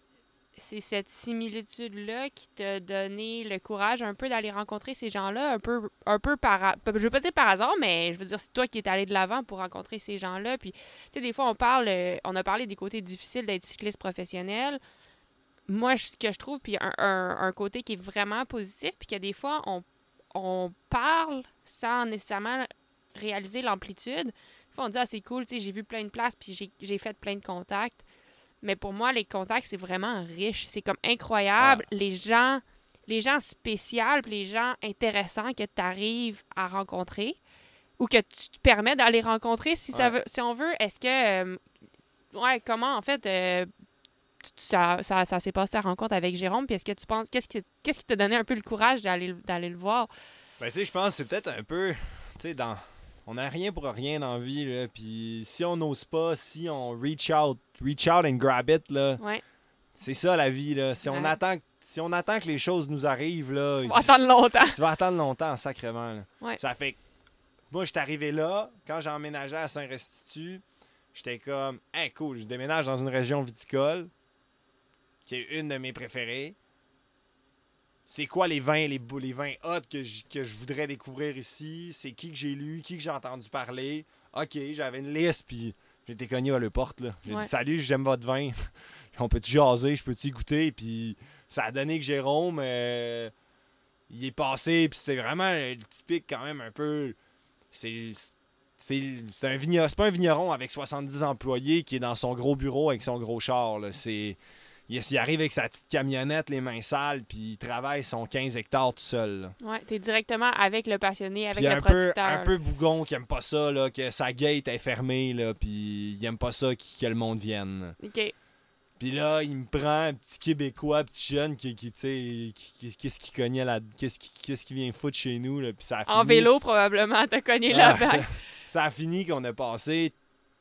c'est cette similitude-là qui t'a donné le courage un peu d'aller rencontrer ces gens-là, un peu, un peu par... Je veux pas dire par hasard, mais je veux dire, c'est toi qui es allé de l'avant pour rencontrer ces gens-là. Puis, tu sais, des fois, on parle... euh, on a parlé des côtés difficiles d'être cycliste professionnel. Moi, ce que je trouve, puis un, un- un côté qui est vraiment positif, puis que des fois, on, on parle sans nécessairement réaliser l'amplitude. Fois, on dit, ah, c'est cool, tu sais, j'ai vu plein de places, puis j'ai- fait plein de contacts. Mais pour moi, les contacts, c'est vraiment riche. C'est comme incroyable. Les gens les gens spéciaux, puis les gens intéressants que tu arrives à rencontrer ou que tu te permets d'aller rencontrer si, ça veut, si on veut. Est-ce que. euh, ouais, comment en fait. euh, ça, ça, ça s'est passé ta rencontre avec Jérôme, puis est-ce que tu penses. Qu'est-ce qui t'a donné un peu le courage d'aller le- d'aller le voir? Ben, tu sais, je pense que c'est peut-être un peu. Tu sais, dans. On n'a rien pour rien dans la vie, là. Puis si on n'ose pas, si on reach out, reach out and grab it, là, Ouais. c'est ça la vie, là. Si on, attend, si on attend que les choses nous arrivent, là. On va attendre longtemps. tu vas attendre longtemps, sacrément. là. Ouais. Ça fait que moi, je suis arrivé là, quand j'ai emménagé à Saint-Restitut, j'étais comme, hey, cool, je déménage dans une région viticole, qui est une de mes préférées. C'est quoi les vins, les, les vins hot que je, que je voudrais découvrir ici? C'est qui que j'ai lu, qui que j'ai entendu parler? Ok, j'avais une liste, puis j'étais cogné à la porte. J'ai Ouais. dit, salut, j'aime votre vin. On peut-tu jaser, je peux-tu y goûter? Puis ça a donné que Jérôme, euh, il est passé, puis c'est vraiment le typique quand même un peu. C'est. C'est c'est un vigneron, c'est pas un vigneron avec 70 employés qui est dans son gros bureau avec son gros char. là. C'est. Il, il arrive avec sa petite camionnette, les mains sales, puis il travaille son 15 hectares tout seul. là. Ouais, t'es directement avec le passionné, avec Puis le un peu, producteur. un peu bougon qui aime pas ça, là, que sa gate est fermée, là, puis il aime pas ça qui- que le monde vienne. OK. Puis là, il me prend un petit Québécois, petit jeune qui, qui tu sais, qui- qui- qu'est-ce qu'il cognait là, qu'est-ce vient foutre chez nous, là, puis ça a En vélo, probablement, t'as cogné Ah, là-bas. ça, ça a fini qu'on a passé,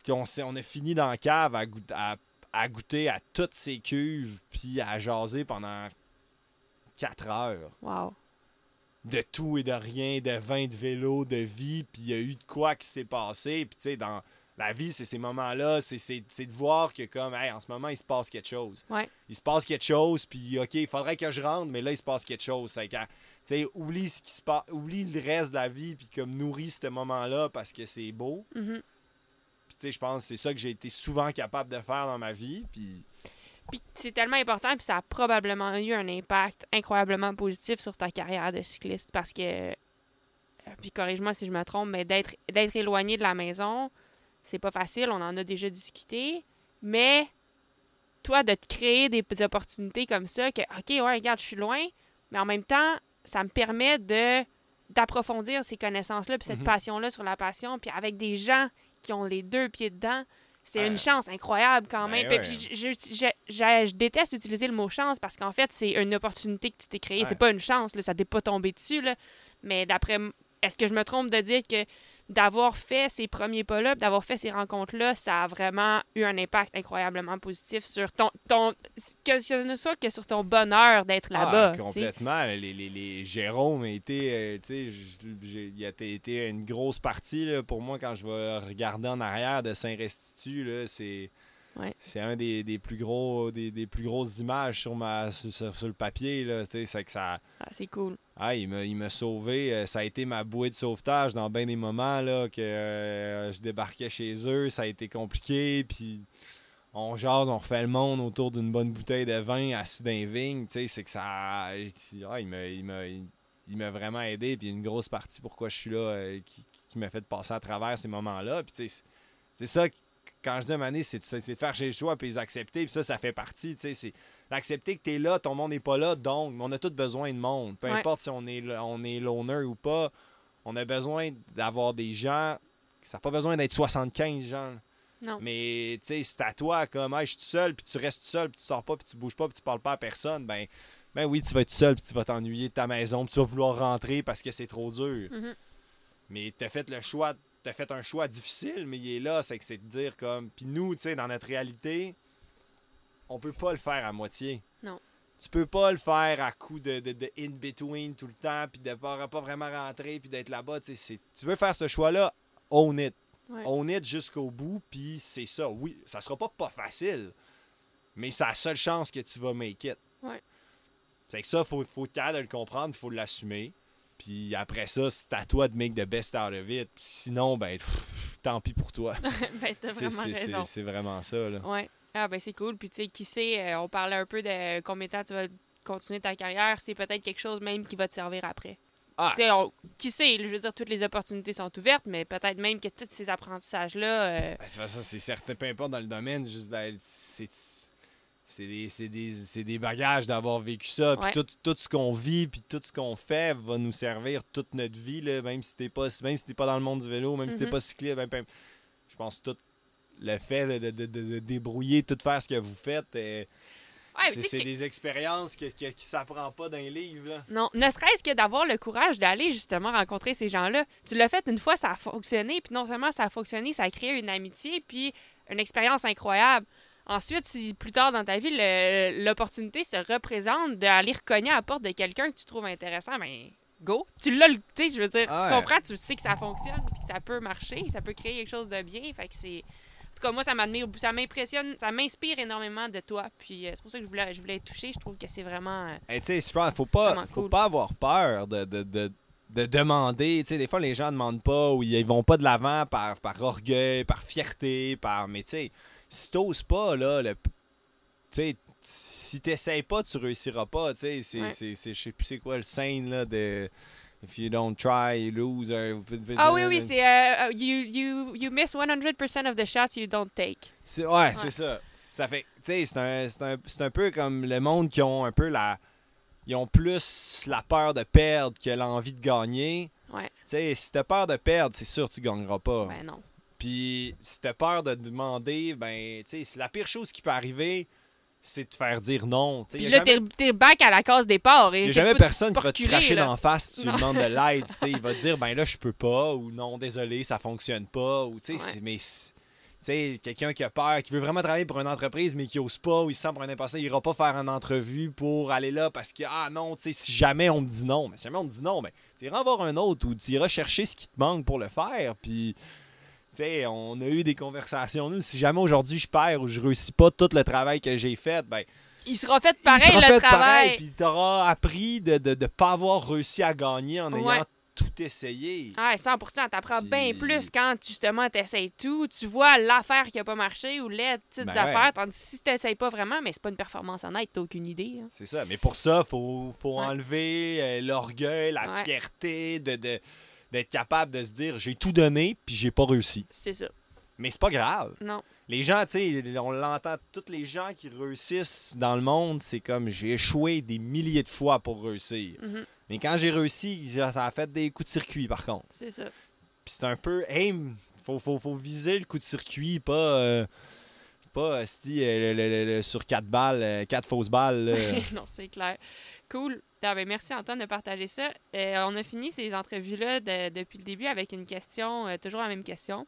qu'on on a fini dans la cave à, à- à goûter à toutes ces cuves, puis à jaser pendant 4 heures. Wow. De tout et de rien, de vin, de vélo, de vie, puis il y a eu de quoi qui s'est passé, puis tu sais, dans la vie, c'est ces moments-là, c'est- de voir que comme, hey, en ce moment, il se passe quelque chose. Ouais. Il se passe quelque chose, puis OK, il faudrait que je rentre, mais là, il se passe quelque chose. C'est sais, oublie ce qui se passe, oublie le reste de la vie, puis comme nourris ce moment-là parce que c'est beau. Sais, je pense que c'est ça que j'ai été souvent capable de faire dans ma vie, puis Puis c'est tellement important, puis ça a probablement eu un impact incroyablement positif sur ta carrière de cycliste parce que, euh, puis corrige-moi si je me trompe, mais d'être d'être éloigné de la maison, c'est pas facile, on en a déjà discuté, mais toi, de te créer des opportunités comme ça, que, OK, ouais, regarde, je suis loin, mais en même temps, ça me permet de d'approfondir ces connaissances-là, puis cette Mhm. passion-là sur la passion, puis avec des gens qui ont les deux pieds dedans, c'est Euh, une chance incroyable quand ben même. ouais. Puis je, je- je- je- je déteste utiliser le mot chance parce qu'en fait, c'est une opportunité que tu t'es créée. Ouais. C'est pas une chance, là, ça t'est pas tombé dessus. Là. Mais d'après, est-ce que je me trompe de dire que d'avoir fait ces premiers pas-là, d'avoir fait ces rencontres-là, ça a vraiment eu un impact incroyablement positif sur ton, ton que ce ne soit que sur ton bonheur d'être là-bas. Ah, sais. complètement. Les, les, les Jérôme a été, euh, tu sais, il a été- une grosse partie là, pour moi quand je vais regarder en arrière de Saint-Restitut. C'est Ouais. c'est un des, des plus gros des, des plus grosses images sur ma sur, sur- sur le papier. Là, tu sais, c'est que ça. Ah, c'est cool. Ah, il m'a sauvé. Euh, Ça a été ma bouée de sauvetage dans bien des moments là, que euh, je débarquais chez eux. Ça a été compliqué. Puis on jase, on refait le monde autour d'une bonne bouteille de vin assis dans les vignes. Tu sais, c'est que ça. Ah, il m'a il il m'a vraiment aidé. Puis une grosse partie pourquoi je suis là euh, qui, m'a fait passer à travers ces moments-là. Puis c'est- ça, quand je dis à donné, c'est de, faire chez le choix puis les accepter. Puis ça, ça fait partie. Tu sais, c'est d'accepter que tu es là, ton monde n'est pas là, donc on a tous besoin de monde. Peu Ouais. importe si on est, on est loner ou pas, on a besoin d'avoir des gens. Ça n'a pas besoin d'être 75 gens. Non. Mais tu sais, c'est à toi, comme Hey, je suis tout seul, puis tu restes tout seul, puis tu sors pas, puis tu bouges pas, puis tu parles pas à personne, ben, ben oui, tu vas être seul, puis tu vas t'ennuyer de ta maison, puis tu vas vouloir rentrer parce que c'est trop dur. Mhm. Mais t'as fait le choix, t'as fait un choix difficile, mais il est là, c'est que c'est de dire comme. Puis nous, tu sais, dans notre réalité, on peut pas le faire à moitié. Non. Tu peux pas le faire à coup de, de, de in-between tout le temps, puis de pas, pas vraiment rentrer, puis d'être là-bas. Tu veux faire ce choix-là, own it. Ouais. Own it jusqu'au bout, puis c'est ça. Oui, ça sera pas pas facile, mais c'est la seule chance que tu vas make it. Ouais. C'est que ça, faut, faut être capable de le comprendre, faut l'assumer. Puis après ça, c'est à toi de make the best out of it. Sinon, ben, pff, tant pis pour toi. ben, t'as C'est- vraiment c'est- raison. C'est c'est vraiment ça, là. Ouais. Ah, ben c'est cool. Puis, tu sais, qui sait, euh, on parlait un peu de combien de temps tu vas continuer ta carrière. C'est peut-être quelque chose même qui va te servir après. Ah. Tu sais, on- qui sait, je veux dire, toutes les opportunités sont ouvertes, mais peut-être même que tous ces apprentissages-là. euh, Ben, c'est certain, peu importe dans le domaine, juste c'est c'est des, des, des bagages d'avoir vécu ça. Puis Ouais. tout, tout ce qu'on vit, puis tout ce qu'on fait va nous servir toute notre vie, là, même si t'es pas, même si t'es pas dans le monde du vélo, même si t'es Mhm. pas cycliste. ben, peu- je pense tout le fait de, de- de- de débrouiller, tout faire ce que vous faites, euh, ouais, c'est que- des expériences que, que- qui s'apprend pas dans les livres. Là. Non, ne serait-ce que d'avoir le courage d'aller justement rencontrer ces gens-là. Tu l'as fait une fois, ça a fonctionné, puis non seulement ça a fonctionné, ça a créé une amitié, puis une expérience incroyable. Ensuite, si plus tard dans ta vie, l'opportunité se représente d'aller recogner à la porte de quelqu'un que tu trouves intéressant, ben go. Tu l'as, tu sais, je veux dire, Ah tu comprends, tu sais que ça fonctionne, puis que ça peut marcher, ça peut créer quelque chose de bien. Fait que c'est. En tout cas, moi, ça m'admire, ça m'impressionne, ça m'inspire énormément de toi. Puis euh, c'est pour ça que je voulais, je voulais être. Je trouve que c'est vraiment. euh, Hey, tu sais, faut pas, faut pas avoir peur de, de, de, de demander. Tu sais, des fois, les gens demandent pas ou ils vont pas de l'avant par, par orgueil, par fierté, par. Mais tu sais, si t'oses pas, là, le... tu sais, si t'essayes pas, tu réussiras pas. Tu sais, c'est, Ouais. c'est, c'est- je sais plus c'est quoi le scène, là, de. If you don't try, you lose. or- Ah oui, oui, c'est euh, euh, you, you, you miss 100% of the shots you don't take. C'est- ouais, c'est ça. Ça fait, tu sais, c'est un, c'est un, c'est un peu comme le monde qui ont un peu la. Ils ont plus la peur de perdre que l'envie de gagner. Ouais. Tu sais, si t'as peur de perdre, c'est sûr que tu gagneras pas. Ben non. Puis si t'as peur de demander, ben, tu sais, c'est la pire chose qui peut arriver, c'est de te faire dire non. Puis là, jamais, t'es back à la case départ. y Et a jamais personne qui va te cracher d'en face si tu Non. lui demandes de l'aide. tu sais, il va te dire, ben là, je peux pas, ou non, désolé, ça fonctionne pas, ou tu sais, Ouais. mais. c'est- Tu sais, quelqu'un qui a peur, qui veut vraiment travailler pour une entreprise, mais qui ose pas, ou il se sent pour un imposteur, il ira pas faire une entrevue pour aller là parce que, ah non, tu sais, si jamais on me dit non, mais si jamais on me dit non, ben, tu iras voir un autre ou tu iras chercher ce qui te manque pour le faire, puis. Sais, on a eu des conversations, nous. Si jamais aujourd'hui je perds ou je réussis pas tout le travail que j'ai fait, ben, Il sera fait pareil, il sera le fait travail. pareil, puis t'auras appris de ne pas avoir réussi à gagner en ayant tout essayé. Ouais, 100 t'apprends bien plus quand justement t'essayes tout. Tu vois l'affaire qui a pas marché ou les petites Ben affaires. ouais. Tandis que si t'essayes pas vraiment, mais c'est pas une performance honnête, t'as aucune idée. hein. C'est ça. Mais pour ça, faut, faut Ouais. enlever euh, l'orgueil, la Ouais. fierté de, de- d'être capable de se dire j'ai tout donné puis j'ai pas réussi. C'est ça. Mais c'est pas grave. Non. Les gens, tu sais, on l'entend, tous les gens qui réussissent dans le monde, c'est comme j'ai échoué des milliers de fois pour réussir. Mhm. Mais quand j'ai réussi, ça a fait des coups de circuit par contre. C'est ça. Puis c'est un peu aim. Faut, faut, faut viser le coup de circuit, pas. euh, pas euh, le- le- le- le- sur quatre balles, euh, quatre fausses balles. non, c'est clair. Cool. Ah, ben, merci Antoine de partager ça. Euh, on a fini ces entrevues-là de- depuis le début avec une question, euh, toujours la même question.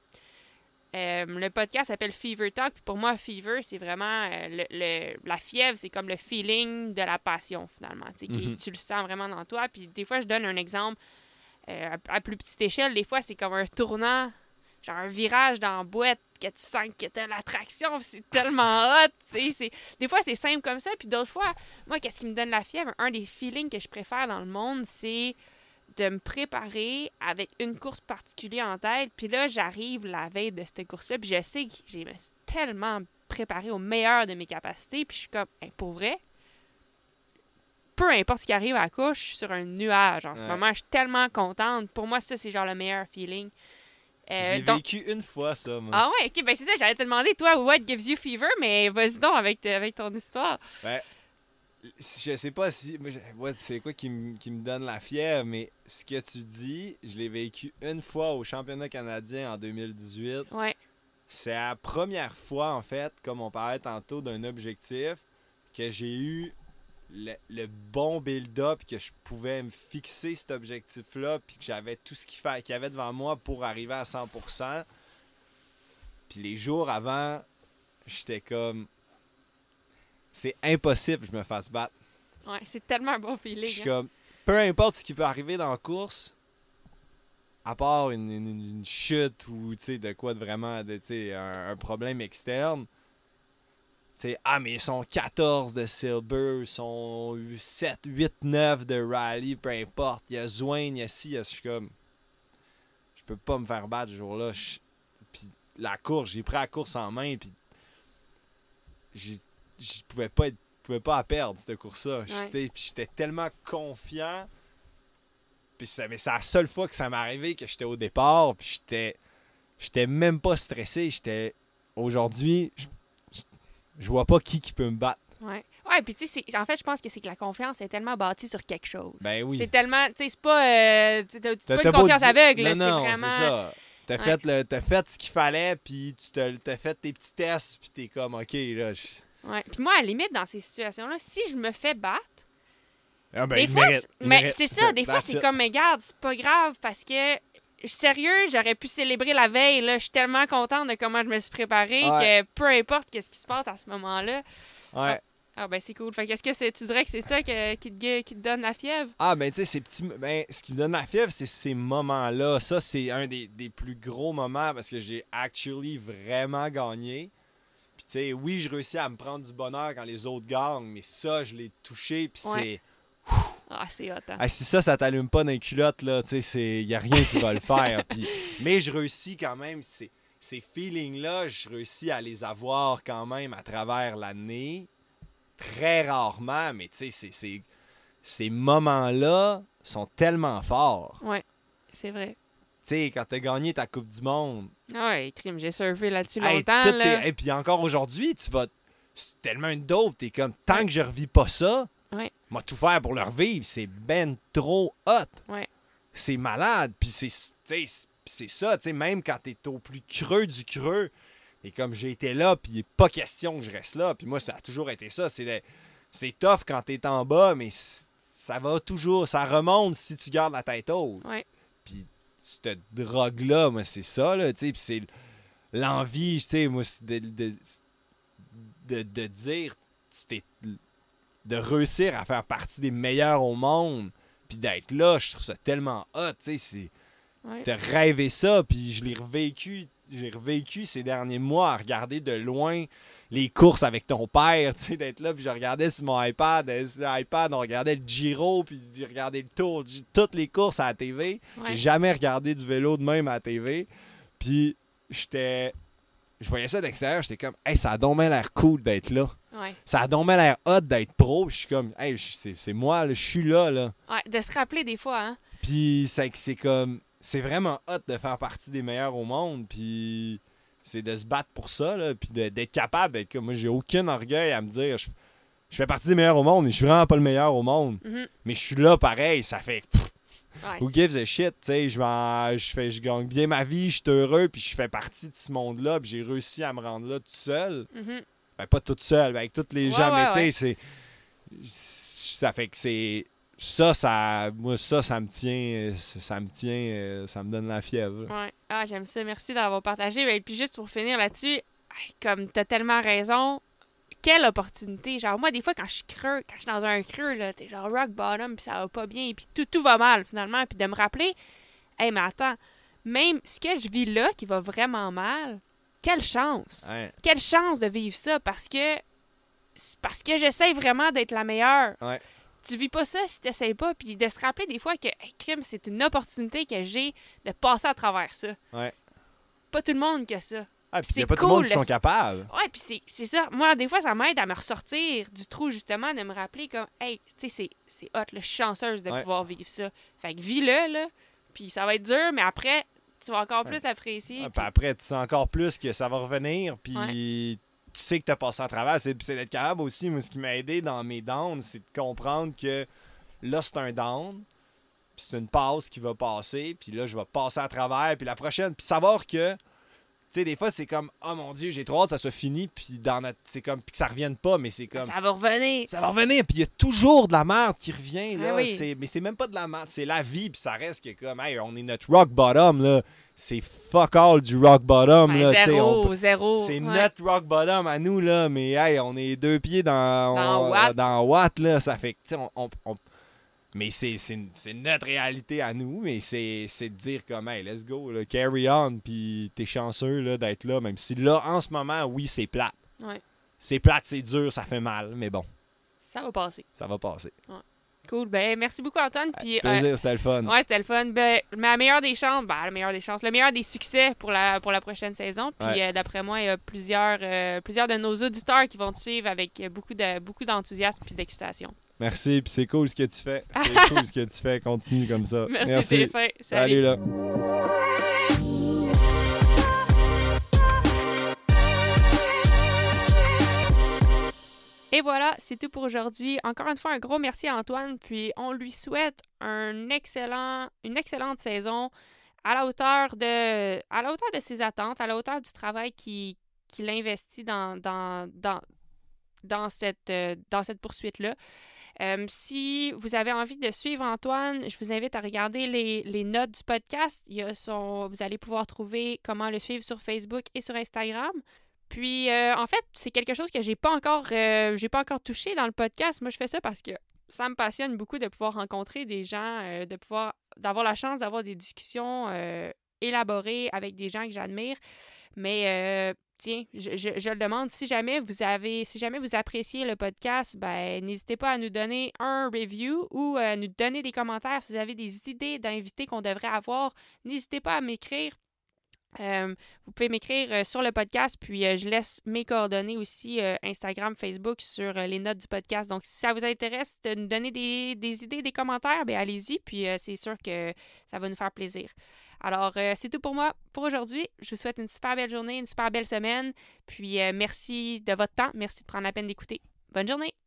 Euh, le podcast s'appelle Fever Talk. Puis pour moi, Fever, c'est vraiment le, le- la fièvre, c'est comme le feeling de la passion finalement. Mhm. Tu le sens vraiment dans toi. Puis des fois, je donne un exemple à, à plus petite échelle. Des fois, c'est comme un tournant, genre un virage dans la boîte que tu sens que t'as l'attraction. C'est tellement hot. tu sais, Des fois, c'est simple comme ça. Puis d'autres fois, moi, qu'est-ce qui me donne la fièvre? Un des feelings que je préfère dans le monde, c'est de me préparer avec une course particulière en tête. Puis là, j'arrive la veille de cette course-là, puis je sais que j'ai me suis tellement préparé au meilleur de mes capacités. Puis je suis comme, Hey, pour vrai, peu importe ce qui arrive à la course, je suis sur un nuage en ce Ouais. moment. Je suis tellement contente. Pour moi, ça, c'est genre le meilleur feeling. Euh, Je l'ai donc- vécu une fois, ça. moi. Ah ouais, ok, ben c'est ça, j'allais te demander, toi, what gives you fever, mais vas-y donc avec, t- avec ton histoire. Je sais pas si. c'est quoi qui, me- qui me donne la fièvre, mais ce que tu dis, je l'ai vécu une fois au championnat canadien en 2018. Ouais, C'est la première fois, en fait, comme on parlait tantôt d'un objectif, que j'ai eu le, le bon build-up, que je pouvais me fixer cet objectif-là, puis que j'avais tout ce qu'il qu'il y avait devant moi pour arriver à 100%. Puis les jours avant, j'étais comme. C'est impossible que je me fasse battre. ouais, c'est tellement un bon Je feeling. suis hein. comme, peu importe ce qui peut arriver dans la course, à part une, une- une chute ou de quoi de vraiment, de, un problème externe, ah, mais ils sont 14 de Silver, ils sont 7, 8, 9 de Rally, peu importe. Il y a Zwane, il y a ci, il y a- je suis comme. Je peux pas me faire battre ce jour-là. Je- Puis la course, j'ai pris la course en main, puis. Je pouvais pas être. pouvais pas la perdre, cette course-là. J'étais- Puis j'étais tellement confiant. Puis c'est la seule fois que ça m'est arrivé que j'étais au départ, puis j'étais. J'étais même pas stressé. J'étais. Aujourd'hui, je, je- vois pas qui qui peut me battre. Ouais. Ouais, puis tu sais, en fait, je pense que c'est que la confiance est tellement bâtie sur quelque chose. Ben oui. C'est tellement, tu sais, c'est pas, euh, tu pas une confiance dit- aveugle, c'est non, vraiment. c'est ça. T'as Ouais. fait, le- t'as fait ce qu'il fallait, puis tu t'as fait tes petits tests, puis t'es comme, OK, là. je- Ouais. Puis moi, à la limite, dans ces situations-là, si je me fais battre, Ah, ben, des fois, mérite, mais c'est ça, des fois, c'est comme, mais garde, c'est pas grave parce que, sérieux, j'aurais pu célébrer la veille, là. Je suis tellement contente de comment je me suis préparée Ouais. que peu importe qu'est-ce qui se passe à ce moment-là. Ouais. Ah, ben, c'est cool. Fait qu'est-ce que c'est, tu dirais que c'est ça que- qui, te, gu- qui te donne la fièvre? Ah, ben, tu sais, ces petits. Ben, ce qui me donne la fièvre, c'est ces moments-là. Ça, c'est un des, des plus gros moments parce que j'ai actually vraiment gagné. Puis, tu sais, oui, je réussis à me prendre du bonheur quand les autres gagnent, mais ça, je l'ai touché, puis Ouais. c'est. Ah, c'est hot, hein? Ah, si ça, ça t'allume pas dans les culottes, là, tu sais, il y a rien qui va le faire. Puis- mais je réussis quand même, ces, ces feelings-là, je réussis à les avoir quand même à travers l'année. Très rarement, mais tu sais, ces moments-là sont tellement forts. Ouais, c'est vrai. Tu sais, quand t'as gagné ta Coupe du Monde, Ah ouais, crime, j'ai surfé là-dessus hey, longtemps, là. et puis encore aujourd'hui, tu vas. C'est tellement une dope, t'es comme, tant que je revis pas ça, Moi tout faire pour le revivre, c'est ben trop hot. Ouais. C'est malade, puis c'est, c'est- ça, tu sais, même quand t'es au plus creux du creux, et comme j'ai été là, puis il est pas question que je reste là, puis moi ça a toujours été ça, c'est, c'est tough quand t'es en bas, mais ça va toujours, ça remonte si tu gardes la tête haute. Ouais. Puis cette drogue-là, moi, c'est ça, là, tu sais, puis c'est l'envie, tu sais, moi, de, de, de, de dire, tu t'es- de réussir à faire partie des meilleurs au monde, puis d'être là, je trouve ça tellement hot, tu sais, c'est Ouais. de rêver ça, puis je l'ai revécu, j'ai revécu ces derniers mois à regarder de loin les courses avec ton père, tu sais, d'être là, puis je regardais sur mon iPad, euh, sur l'iPad, on regardait le Giro, puis je regardais le Tour, toutes les courses à la TV. Ouais. J'ai jamais regardé du vélo de même à la TV. Puis j'étais. Je voyais ça d'extérieur, j'étais comme, hey, ça a donc l'air cool d'être là. Ouais. Ça a donc l'air hot d'être pro. Je suis comme, hey, c'est moi, je suis là, là. Ouais, de se rappeler des fois, hein. Puis c'est que c'est comme, c'est vraiment hot de faire partie des meilleurs au monde. Puis c'est de se battre pour ça, là. Puis d'être capable d'être comme, moi, j'ai aucun orgueil à me dire, je, je fais partie des meilleurs au monde, mais je suis vraiment pas le meilleur au monde. Mhm. Mais je suis là pareil, ça fait. pff, Ouais, Who gives a shit, tu sais, je je fais je gagne bien ma vie, je suis heureux puis je fais partie de ce monde-là, puis j'ai réussi à me rendre là tout seul. Mhm. Ben pas tout seul, ben, avec tous les Ouais, gens, ouais, mais tu sais, c'est ça fait que c'est ça ça moi ça ça me tient ça, me tient ça me donne la fièvre. Ouais. Ah, j'aime ça. Merci d'avoir partagé. Et puis juste pour finir là-dessus, comme t'as tellement raison, quelle opportunité. Genre, moi, des fois, quand je suis creux, quand je suis dans un creux, là, t'es genre rock bottom, puis ça va pas bien, puis tout, tout va mal, finalement. Puis de me rappeler, hey, mais attends, même ce que je vis là, qui va vraiment mal, quelle chance. Ouais. Quelle chance de vivre ça, parce que parce que j'essaie vraiment d'être la meilleure. Ouais. Tu vis pas ça si t'essayes pas, puis de se rappeler des fois que, hey, crime, c'est une opportunité que j'ai de passer à travers ça. Ouais. Pas tout le monde que ça. Ah, puis C'est pas tout le monde qui sont le- capables. Ouais, puis c'est- ça. Moi, des fois, ça m'aide à me ressortir du trou, justement, de me rappeler comme, hey, tu sais, c'est- c'est hot, là, je suis chanceuse de Ouais. pouvoir vivre ça. Fait que vis-le, là, puis ça va être dur, mais après, tu vas encore plus apprécier. Puis- après, tu sais encore plus que ça va revenir, puis tu sais que tu as passé à travers. C'est d'être capable aussi, moi, ce qui m'a aidé dans mes downs, c'est de comprendre que là, c'est un down, puis c'est une passe qui va passer, puis là, je vais passer à travers, puis la prochaine, puis savoir que, sais, des fois, c'est comme, oh mon Dieu, j'ai trop hâte que ça soit fini, puis dans notre, c'est comme, puis que ça revienne pas, mais c'est comme, Ça va revenir. ça va revenir, puis il y a toujours de la merde qui revient, là. Ah oui. C'est- Mais c'est même pas de la merde, c'est la vie, puis ça reste que comme, hey, on est notre rock bottom, là. C'est fuck all du rock bottom, là. zéro, on- zéro. C'est ouais. notre rock bottom à nous, là, mais hey, on est deux pieds dans, Dans on- Watt. dans Watt, là. Ça fait que, tu sais, on, on- on- Mais c'est notre réalité à nous, mais c'est de dire comme, hey, let's go, là, carry on, puis t'es chanceux, d'être là, même si là, en ce moment, oui, c'est plate. Ouais. C'est plate, c'est dur, ça fait mal, mais bon, Ça va passer. ça va passer. Cool. Ben, merci beaucoup, Antoine. Puis, euh, c'était le fun. ouais, c'était le fun. Ben, la meilleure des chances, ben, la meilleure des chances, le meilleur des succès pour la, pour la prochaine saison. Puis, Ouais. euh, d'après moi, il y a plusieurs, euh, plusieurs de nos auditeurs qui vont te suivre avec beaucoup de beaucoup d'enthousiasme puis d'excitation. Merci, puis c'est cool ce que tu fais. C'est cool ce que tu fais. Continue comme ça. Merci, fin. Salut là. Et voilà, c'est tout pour aujourd'hui. Encore une fois, un gros merci à Antoine, puis on lui souhaite une excellente saison à la hauteur de, ses attentes, à la hauteur du travail qu'il investit dans, dans, dans, dans cette, euh, dans cette poursuite-là. Euh, si vous avez envie de suivre Antoine, je vous invite à regarder les, notes du podcast. Vous allez pouvoir trouver comment le suivre sur Facebook et sur Instagram. Puis, euh, en fait, c'est quelque chose que j'ai pas encore, euh, j'ai pas encore touché dans le podcast. Moi, je fais ça parce que ça me passionne beaucoup de pouvoir rencontrer des gens, euh, de pouvoir, d'avoir la chance d'avoir des discussions élaborées avec des gens que j'admire. Mais tiens, je, je- je le demande. Si jamais vous avez, si jamais vous appréciez le podcast, ben n'hésitez pas à nous donner un review ou à nous donner des commentaires. Si vous avez des idées d'invités qu'on devrait avoir, n'hésitez pas à m'écrire. Euh, vous pouvez m'écrire euh, sur le podcast, puis euh, je laisse mes coordonnées aussi, Instagram, Facebook, sur les notes du podcast. Donc, si ça vous intéresse de nous donner des, idées, des commentaires, ben allez-y, puis c'est sûr que ça va nous faire plaisir. Alors, c'est tout pour moi pour aujourd'hui. Je vous souhaite une super belle journée, une super belle semaine, puis merci de votre temps, merci de prendre la peine d'écouter. Bonne journée!